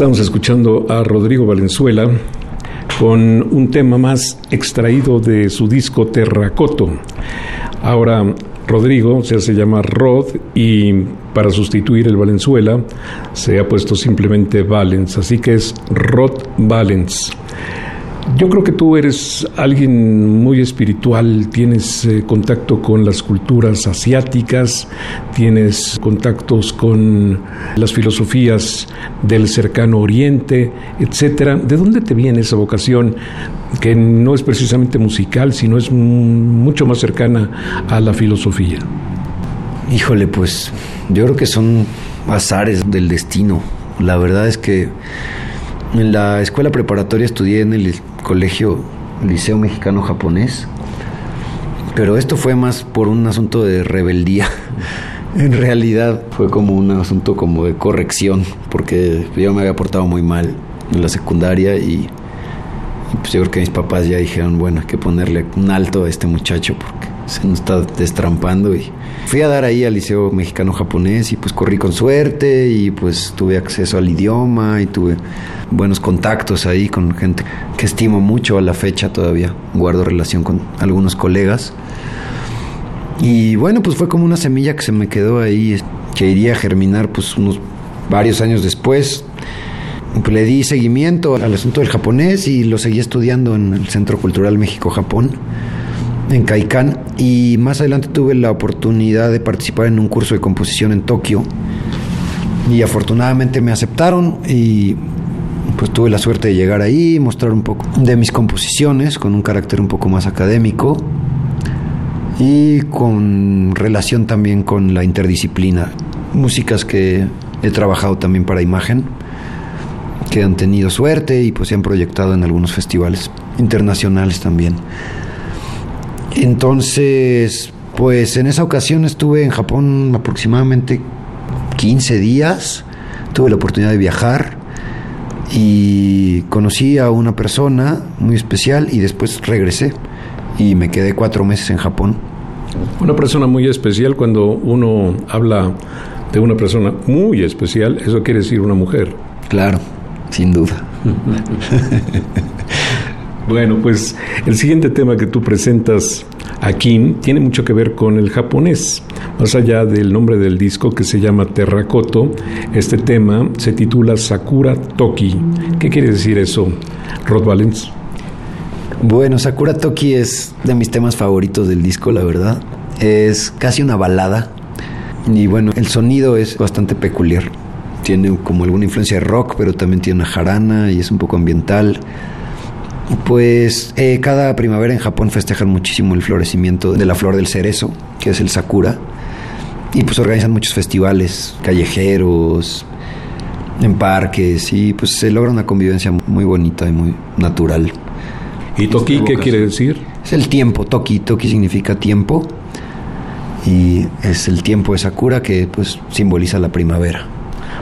A: Estamos escuchando a Rodrigo Valenzuela con un tema más extraído de su disco Terracoto. Ahora Rodrigo se hace llamar Rod y para sustituir el Valenzuela se ha puesto simplemente Valens, así que es Rod Valens. Yo creo que tú eres alguien muy espiritual, tienes eh, contacto con las culturas asiáticas, tienes contactos con las filosofías del cercano oriente, etcétera. ¿De dónde te viene esa vocación que no es precisamente musical, sino es mucho más cercana a la filosofía?
B: Híjole, pues yo creo que son azares del destino. La verdad es que en la escuela preparatoria estudié en el colegio Liceo Mexicano Japonés, pero esto fue más por un asunto de rebeldía. [LAUGHS] En realidad fue como un asunto como de corrección, porque yo me había portado muy mal en la secundaria y, pues yo creo que mis papás ya dijeron, bueno, hay que ponerle un alto a este muchacho se nos está destrampando y fui a dar ahí al Liceo Mexicano Japonés y pues corrí con suerte y pues tuve acceso al idioma y tuve buenos contactos ahí con gente que estimo mucho a la fecha todavía. Guardo relación con algunos colegas. Y bueno, pues fue como una semilla que se me quedó ahí, que iría a germinar pues unos varios años después. Le di seguimiento al asunto del japonés y lo seguí estudiando en el Centro Cultural México-Japón, en Kaikan. Y más adelante tuve la oportunidad de participar en un curso de composición en Tokio y afortunadamente me aceptaron y pues tuve la suerte de llegar ahí, mostrar un poco de mis composiciones con un carácter un poco más académico y con relación también con la interdisciplina. Músicas que he trabajado también para imagen, que han tenido suerte y pues se han proyectado en algunos festivales internacionales también. Entonces, pues en esa ocasión estuve en Japón aproximadamente 15 días, tuve la oportunidad de viajar y conocí a una persona muy especial y después regresé y me quedé cuatro meses en Japón.
C: Una persona muy especial, cuando uno habla de una persona muy especial, eso quiere decir una mujer.
B: Claro, sin duda. [LAUGHS]
C: bueno, pues el siguiente tema que tú presentas aquí tiene mucho que ver con el japonés. Más allá del nombre del disco que se llama Terracoto, este tema se titula Sakura Toki. ¿Qué quiere decir eso, Rod Valens?
B: Bueno, Sakura Toki es de mis temas favoritos del disco, la verdad. Es casi una balada. Y bueno, el sonido es bastante peculiar. Tiene como alguna influencia de rock, pero también tiene una jarana y es un poco ambiental. Pues eh, cada primavera en Japón festejan muchísimo el florecimiento de la flor del cerezo, que es el sakura. Y pues organizan muchos festivales callejeros, en parques, y pues se logra una convivencia muy bonita y muy natural.
C: ¿Y Toki qué quiere decir?
B: Es el tiempo, Toki. Toki significa tiempo. Y es el tiempo de Sakura que pues simboliza la primavera.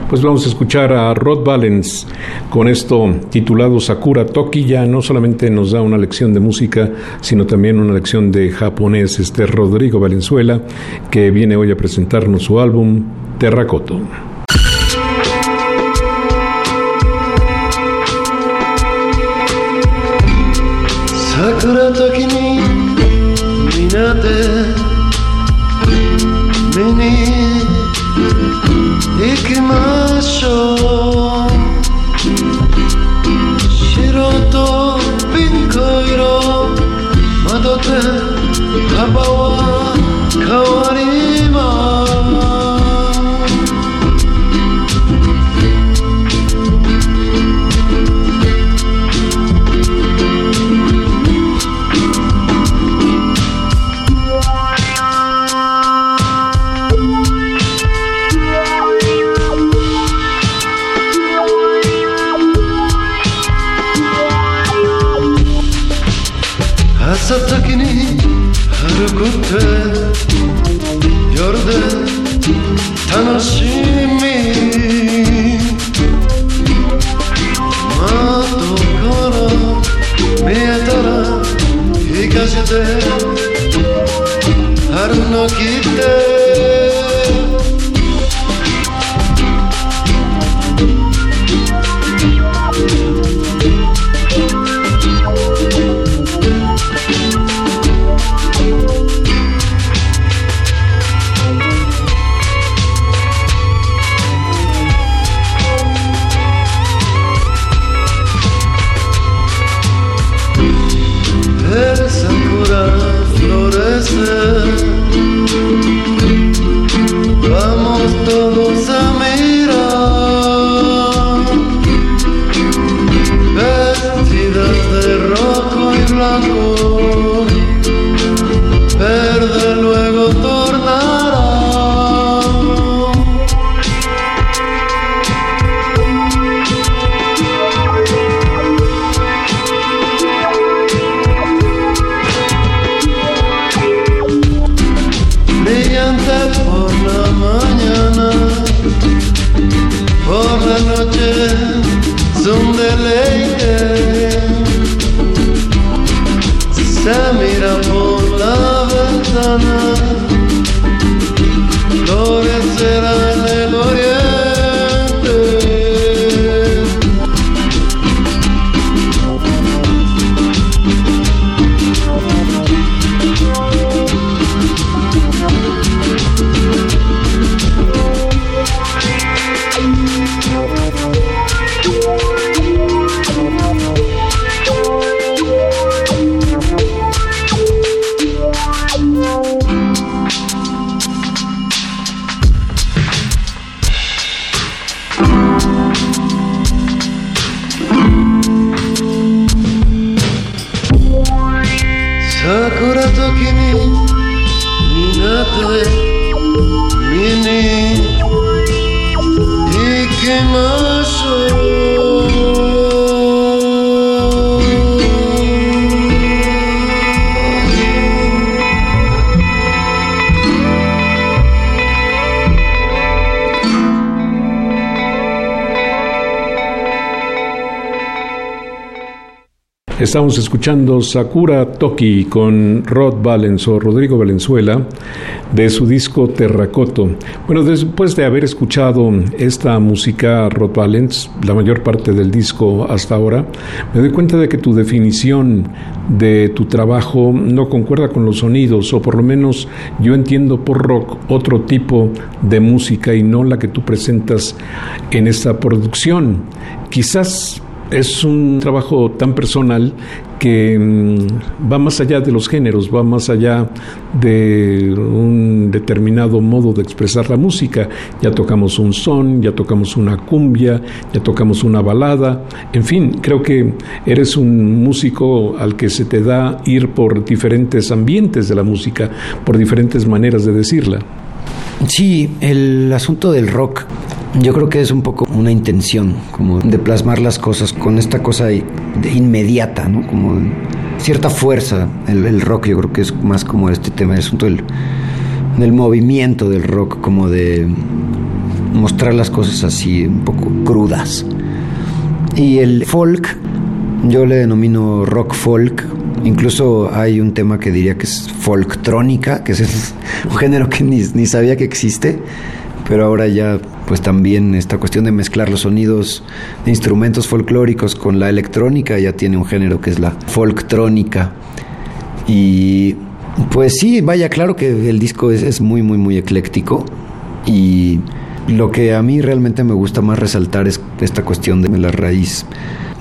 C: Pues vamos a escuchar a Rod Valens con esto titulado Sakura Toki. Ya no solamente nos da una lección de música, sino también una lección de japonés. Este Rodrigo Valenzuela, que viene hoy a presentarnos su álbum Terracoto.
A: Estamos escuchando Sakura Toki con Rod Valens o Rodrigo Valenzuela de su disco Terracoto. Bueno, después de haber escuchado esta música, Rod Valens, la mayor parte del disco hasta ahora, me doy cuenta de que tu definición de tu trabajo no concuerda con los sonidos, o por lo menos yo entiendo por rock otro tipo de música y no la que tú presentas en esta producción. Quizás es un trabajo tan personal que mm, va más allá de los géneros, va más allá de un determinado modo de expresar la música. Ya tocamos un son, ya tocamos una cumbia, ya tocamos una balada, en fin, creo que eres un músico al que se te da ir por diferentes ambientes de la música, por diferentes maneras de decirla.
B: Sí, el asunto del rock yo creo que es un poco una intención, como de plasmar las cosas con esta cosa de inmediata, ¿no? Como cierta fuerza. El, rock yo creo que es más como este tema, el asunto del, del movimiento del rock, como de mostrar las cosas así un poco crudas. Y el folk, yo le denomino rock folk. Incluso hay un tema que diría que es folktrónica, que es [LAUGHS] un género que ni, ni sabía que existe pero ahora ya pues también esta cuestión de mezclar los sonidos de instrumentos folclóricos con la electrónica ya tiene un género que es la folktrónica. Y pues sí, vaya, claro que el disco es, es muy, muy, muy ecléctico. Y lo que a mí realmente me gusta más resaltar es esta cuestión de la raíz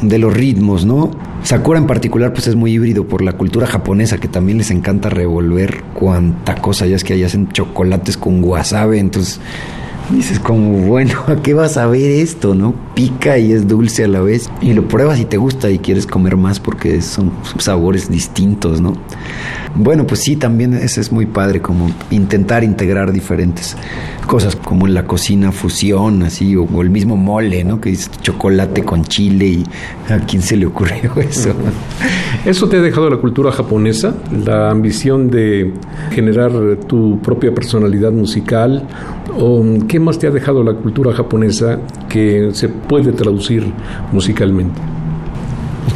B: de los ritmos, ¿no? Sakura en particular pues es muy híbrido por la cultura japonesa que también les encanta revolver cuanta cosa, ya es que ahí hacen chocolates con wasabi, entonces dices como, bueno, [LAUGHS] ¿a qué vas a ver esto, no? Pica y es dulce a la vez. Y lo pruebas y te gusta y quieres comer más porque son sabores distintos, ¿no? Bueno, pues sí, también ese es muy padre, como intentar integrar diferentes cosas, como en la cocina fusión, así, o, el mismo mole, ¿no? Que es chocolate con chile y a quién se le ocurrió [LAUGHS] eso.
A: ¿Eso te ha dejado la cultura japonesa? ¿La ambición de generar tu propia personalidad musical? ¿O qué más te ha dejado la cultura japonesa que se puede traducir musicalmente?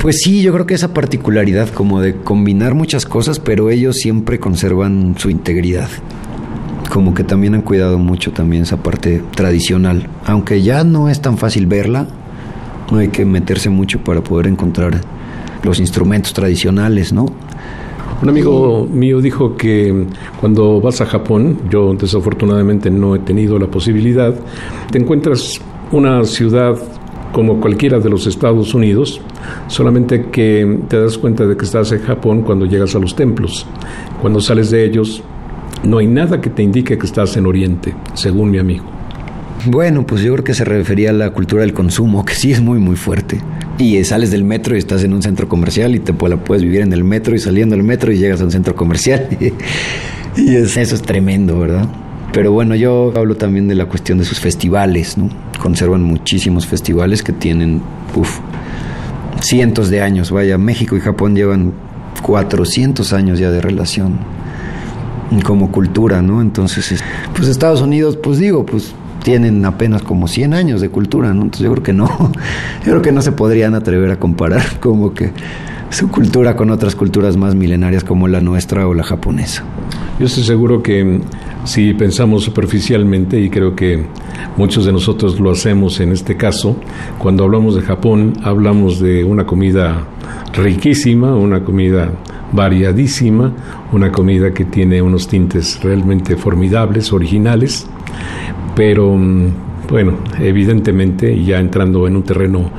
B: Pues sí, yo creo que esa particularidad como de combinar muchas cosas, pero ellos siempre conservan su integridad. Como que también han cuidado mucho también esa parte tradicional, aunque ya no es tan fácil verla, no hay que meterse mucho para poder encontrar los instrumentos tradicionales, ¿no?
A: Un amigo mío dijo que cuando vas a Japón, yo desafortunadamente no he tenido la posibilidad, te encuentras una ciudad como cualquiera de los Estados Unidos, solamente que te das cuenta de que estás en Japón cuando llegas a los templos. Cuando sales de ellos, no hay nada que te indique que estás en Oriente, según mi amigo.
B: Bueno, pues yo creo que se refería a la cultura del consumo, que sí es muy, muy fuerte. Y sales del metro y estás en un centro comercial y te la puedes vivir en el metro y saliendo del metro y llegas a un centro comercial. [LAUGHS] Y, eso es tremendo, ¿verdad? Pero bueno, yo hablo también de la cuestión de sus festivales, ¿no? Conservan muchísimos festivales que tienen, uff, cientos de años. Vaya, México y Japón llevan 400 años ya de relación como cultura, ¿no? Entonces, pues Estados Unidos, pues digo, pues tienen apenas como 100 años de cultura, ¿no? Entonces yo creo que no, [LAUGHS] creo que no se podrían atrever a comparar [LAUGHS] como que su cultura con otras culturas más milenarias como la nuestra o la japonesa.
A: Yo estoy seguro que si pensamos superficialmente, y creo que muchos de nosotros lo hacemos en este caso, cuando hablamos de Japón, hablamos de una comida riquísima, una comida variadísima, una comida que tiene unos tintes realmente formidables, originales, pero mm, bueno, evidentemente, ya entrando en un terreno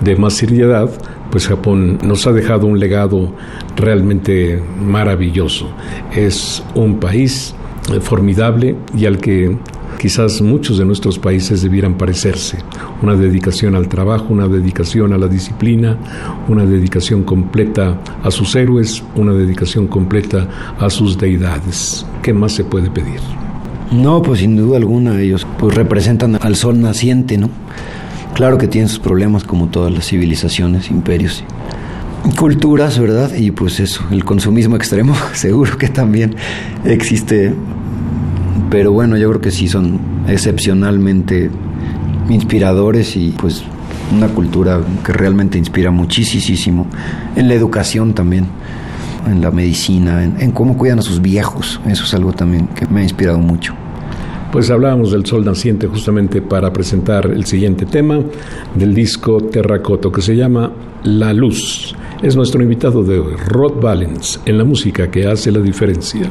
A: de más seriedad, pues Japón nos ha dejado un legado realmente maravilloso. Es un país formidable y al que quizás muchos de nuestros países debieran parecerse. Una dedicación al trabajo, una dedicación a la disciplina, una dedicación completa a sus héroes, una dedicación completa a sus deidades. ¿Qué más se puede pedir?
B: No, pues sin duda alguna ellos pues representan al sol naciente, ¿no? Claro que tienen sus problemas como todas las civilizaciones, imperios, culturas, ¿verdad? Y pues eso, el consumismo [LAUGHS] extremo seguro que también existe, pero bueno, yo creo que sí son excepcionalmente inspiradores y pues una cultura que realmente inspira muchísimo en la educación también en la medicina, en, cómo cuidan a sus viejos. Eso es algo también que me ha inspirado mucho.
A: Pues hablábamos del sol naciente justamente para presentar el siguiente tema del disco Terracoto que se llama La Luz. Es nuestro invitado de hoy, Rod Valens, en la música que hace la diferencia.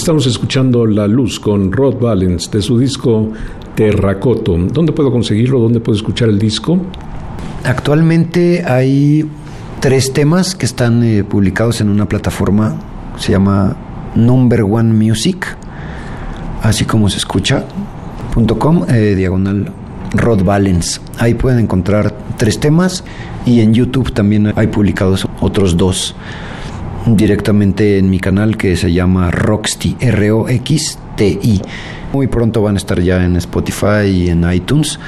A: Estamos escuchando La Luz con Rod Valens de su disco Terracoto. ¿Dónde puedo conseguirlo? ¿Dónde puedo escuchar el disco?
B: Actualmente hay tres temas que están eh, publicados en una plataforma, se llama Number One Music, así como se escucha, .com, eh, diagonal Rod Valens. Ahí pueden encontrar tres temas y en YouTube también hay publicados otros dos directamente en mi canal que se llama Roxty, R-O-X-T-I. Muy pronto van a estar ya en Spotify y en iTunes,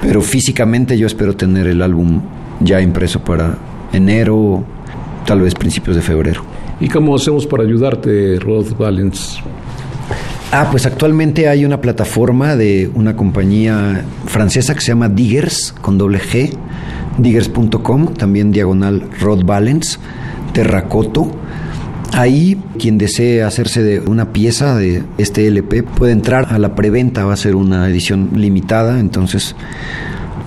B: pero físicamente yo espero tener el álbum ya impreso para enero, tal vez principios de febrero.
A: ¿Y cómo hacemos para ayudarte, Rod Valens?
B: Ah, pues actualmente hay una plataforma de una compañía francesa que se llama Diggers, con doble G, diggers.com, también diagonal Rod Valens terracoto. Ahí quien desee hacerse de una pieza de este LP puede entrar a la preventa, va a ser una edición limitada, entonces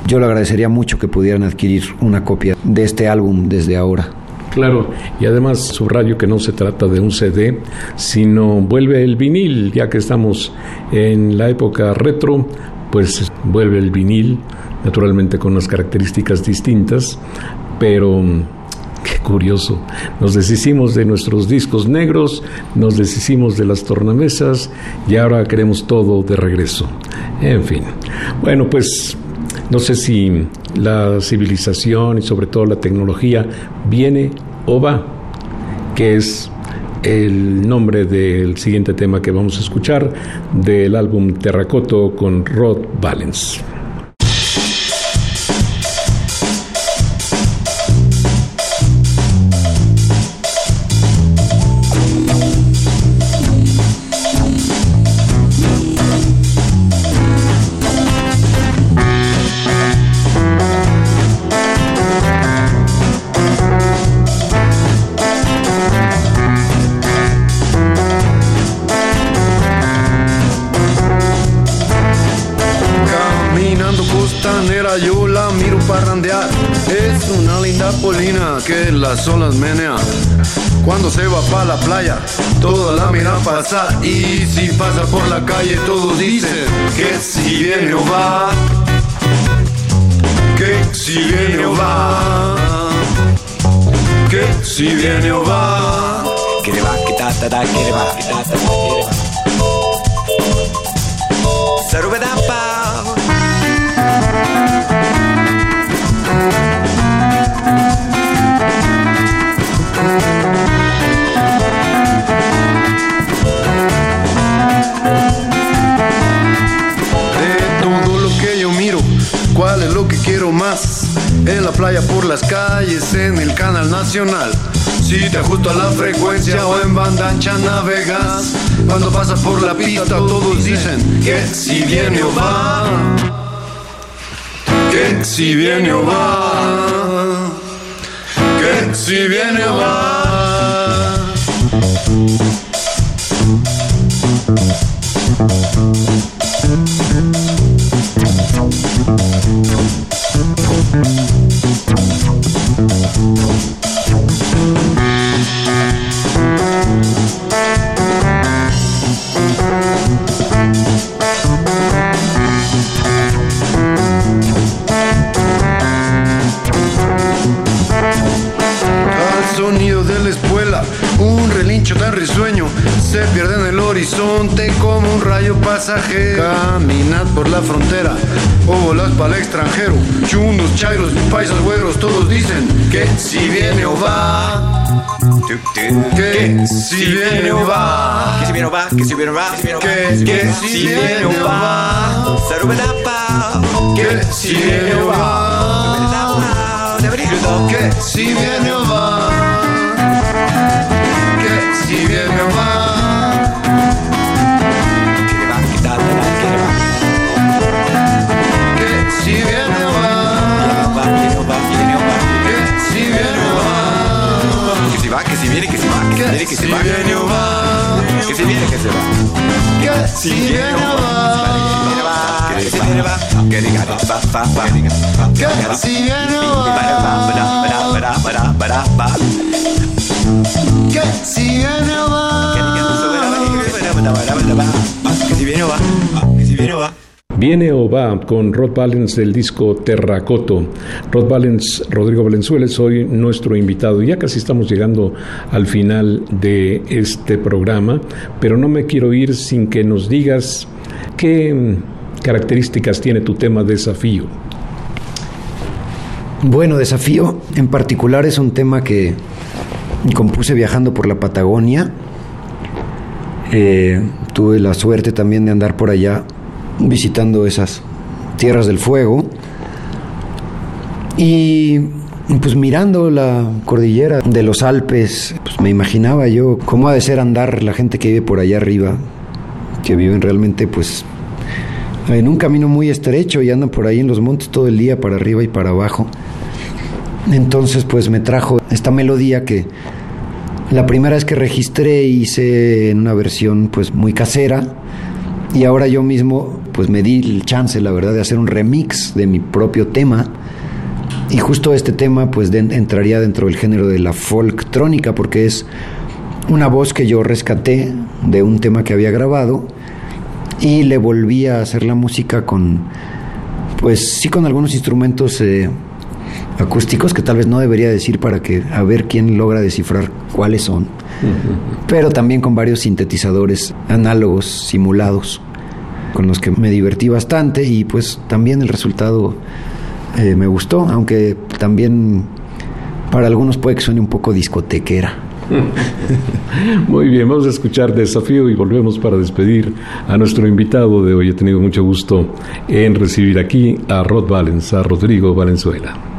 B: yo le agradecería mucho que pudieran adquirir una copia de este álbum desde ahora.
A: Claro, y además subrayo que no se trata de un CD, sino vuelve el vinil, ya que estamos en la época retro, pues vuelve el vinil, naturalmente con unas características distintas, pero Qué curioso. Nos deshicimos de nuestros discos negros, nos deshicimos de las tornamesas y ahora queremos todo de regreso. En fin. Bueno, pues no sé si la civilización y sobre todo la tecnología viene o va, que es el nombre del siguiente tema que vamos a escuchar del álbum Terracoto con Rod Valens.
C: Que las menea. Cuando se va para la playa, toda la miran pasar. Y si pasa por la calle, todos dicen que si viene o va. Que si viene o va. Que si viene o va. Que le va, que ta ta ta, que le va, que ta ta, que le va. En la playa, por las calles, en el canal nacional. Si te ajusto a la frecuencia o en banda ancha navegas, cuando pasas por la pista todos dicen que si viene o va, que si viene o va, que si viene o va. Caminad por la frontera o volad para el extranjero. Chundos, chairos, paisas, güeros, todos dicen que si viene o va. Que si viene o va.
E: Que si viene o va. Que si viene o va.
C: Que si viene o va. Que si viene o va. Que si viene o va. Que si viene o va.
E: Viene, que se va. Que se viene, que se va.
C: Que si viene va.
E: Que si viene va. Que diga va, va, va, va.
C: Que si viene va.
E: Que
C: si viene va.
E: Que si viene o va, que si viene o va.
F: Viene o va con Rod Valens del disco Terracoto. Rod Valens, Rodrigo Valenzuela es hoy nuestro invitado. Ya casi estamos llegando al final de este programa, pero no me quiero ir sin que nos digas qué características tiene tu tema desafío.
B: Bueno, desafío en particular es un tema que compuse viajando por la Patagonia. Eh, tuve la suerte también de andar por allá visitando esas tierras del fuego y pues mirando la cordillera de los Alpes, pues me imaginaba yo cómo ha de ser andar la gente que vive por allá arriba, que viven realmente pues en un camino muy estrecho y andan por ahí en los montes todo el día para arriba y para abajo. Entonces pues me trajo esta melodía que la primera vez que registré hice en una versión pues muy casera y ahora yo mismo pues me di el chance, la verdad, de hacer un remix de mi propio tema. Y justo este tema pues entraría dentro del género de la folktrónica porque es una voz que yo rescaté de un tema que había grabado y le volví a hacer la música con pues sí con algunos instrumentos eh, acústicos que tal vez no debería decir para que a ver quién logra descifrar cuáles son, pero también con varios sintetizadores análogos simulados con los que me divertí bastante y pues también el resultado eh, me gustó, aunque también para algunos puede que suene un poco discotequera. [LAUGHS]
F: Muy bien, vamos a escuchar Desafío y volvemos para despedir a nuestro invitado de hoy. He tenido mucho gusto en recibir aquí a Rod Valens, a Rodrigo Valenzuela.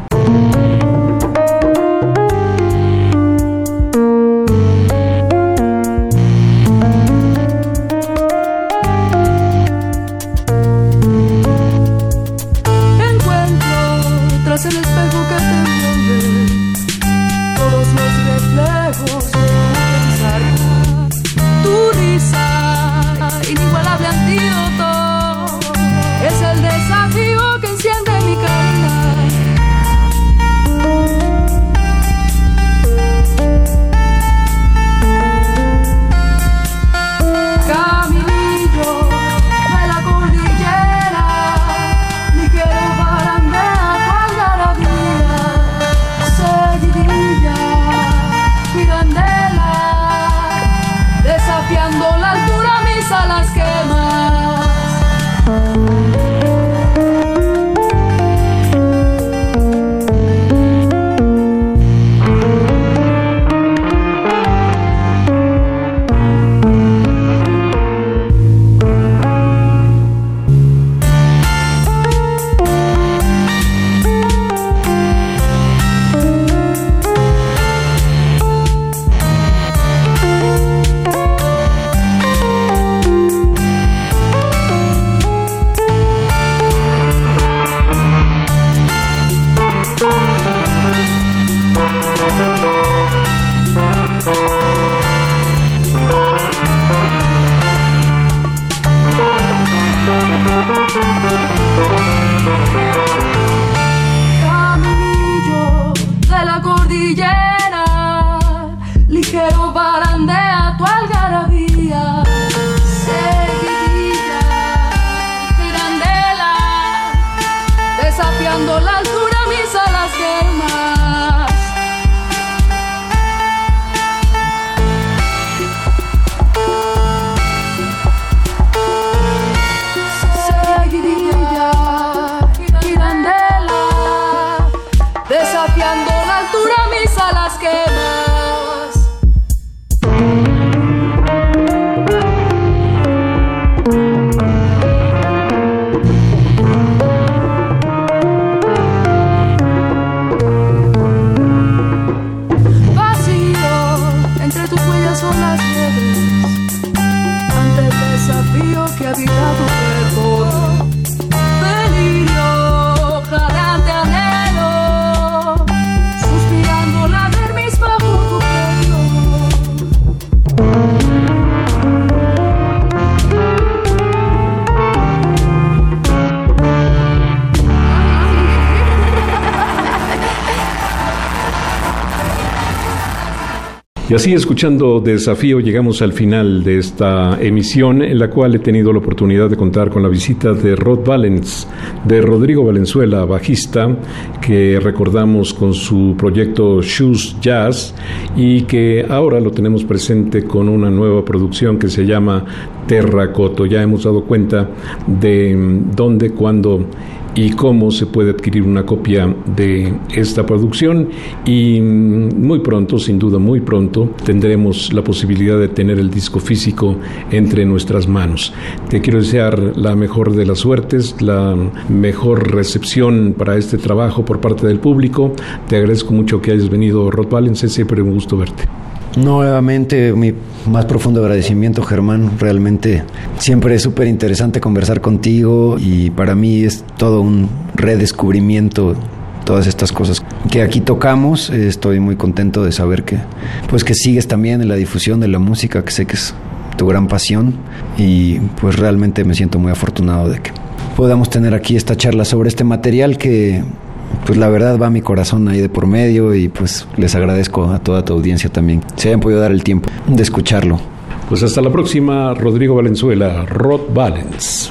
A: cordillera, ligero barandero. Así, escuchando Desafío, llegamos al final de esta emisión en la cual he tenido la oportunidad de contar con la visita de Rod Valens, de Rodrigo Valenzuela, bajista, que recordamos con su proyecto Shoes Jazz y que ahora lo tenemos presente con una nueva producción que se llama Terracoto. Ya hemos dado cuenta de dónde, cuándo y cómo se puede adquirir una copia de esta producción y muy pronto, sin duda muy pronto, tendremos la posibilidad de tener el disco físico entre nuestras manos. Te quiero desear la mejor de las suertes, la mejor recepción para este trabajo por parte del público. Te agradezco mucho que hayas venido, Rod Valens, es siempre un gusto verte.
B: Nuevamente, mi más profundo agradecimiento, Germán. Realmente siempre es súper interesante conversar contigo y para mí es todo un redescubrimiento todas estas cosas que aquí tocamos. Estoy muy contento de saber que pues que sigues también en la difusión de la música, que sé que es tu gran pasión y pues realmente me siento muy afortunado de que podamos tener aquí esta charla sobre este material que pues la verdad va mi corazón ahí de por medio y pues les agradezco a toda tu audiencia también. Se hayan podido dar el tiempo de escucharlo.
A: Pues hasta la próxima, Rodrigo Valenzuela, Rod Valens.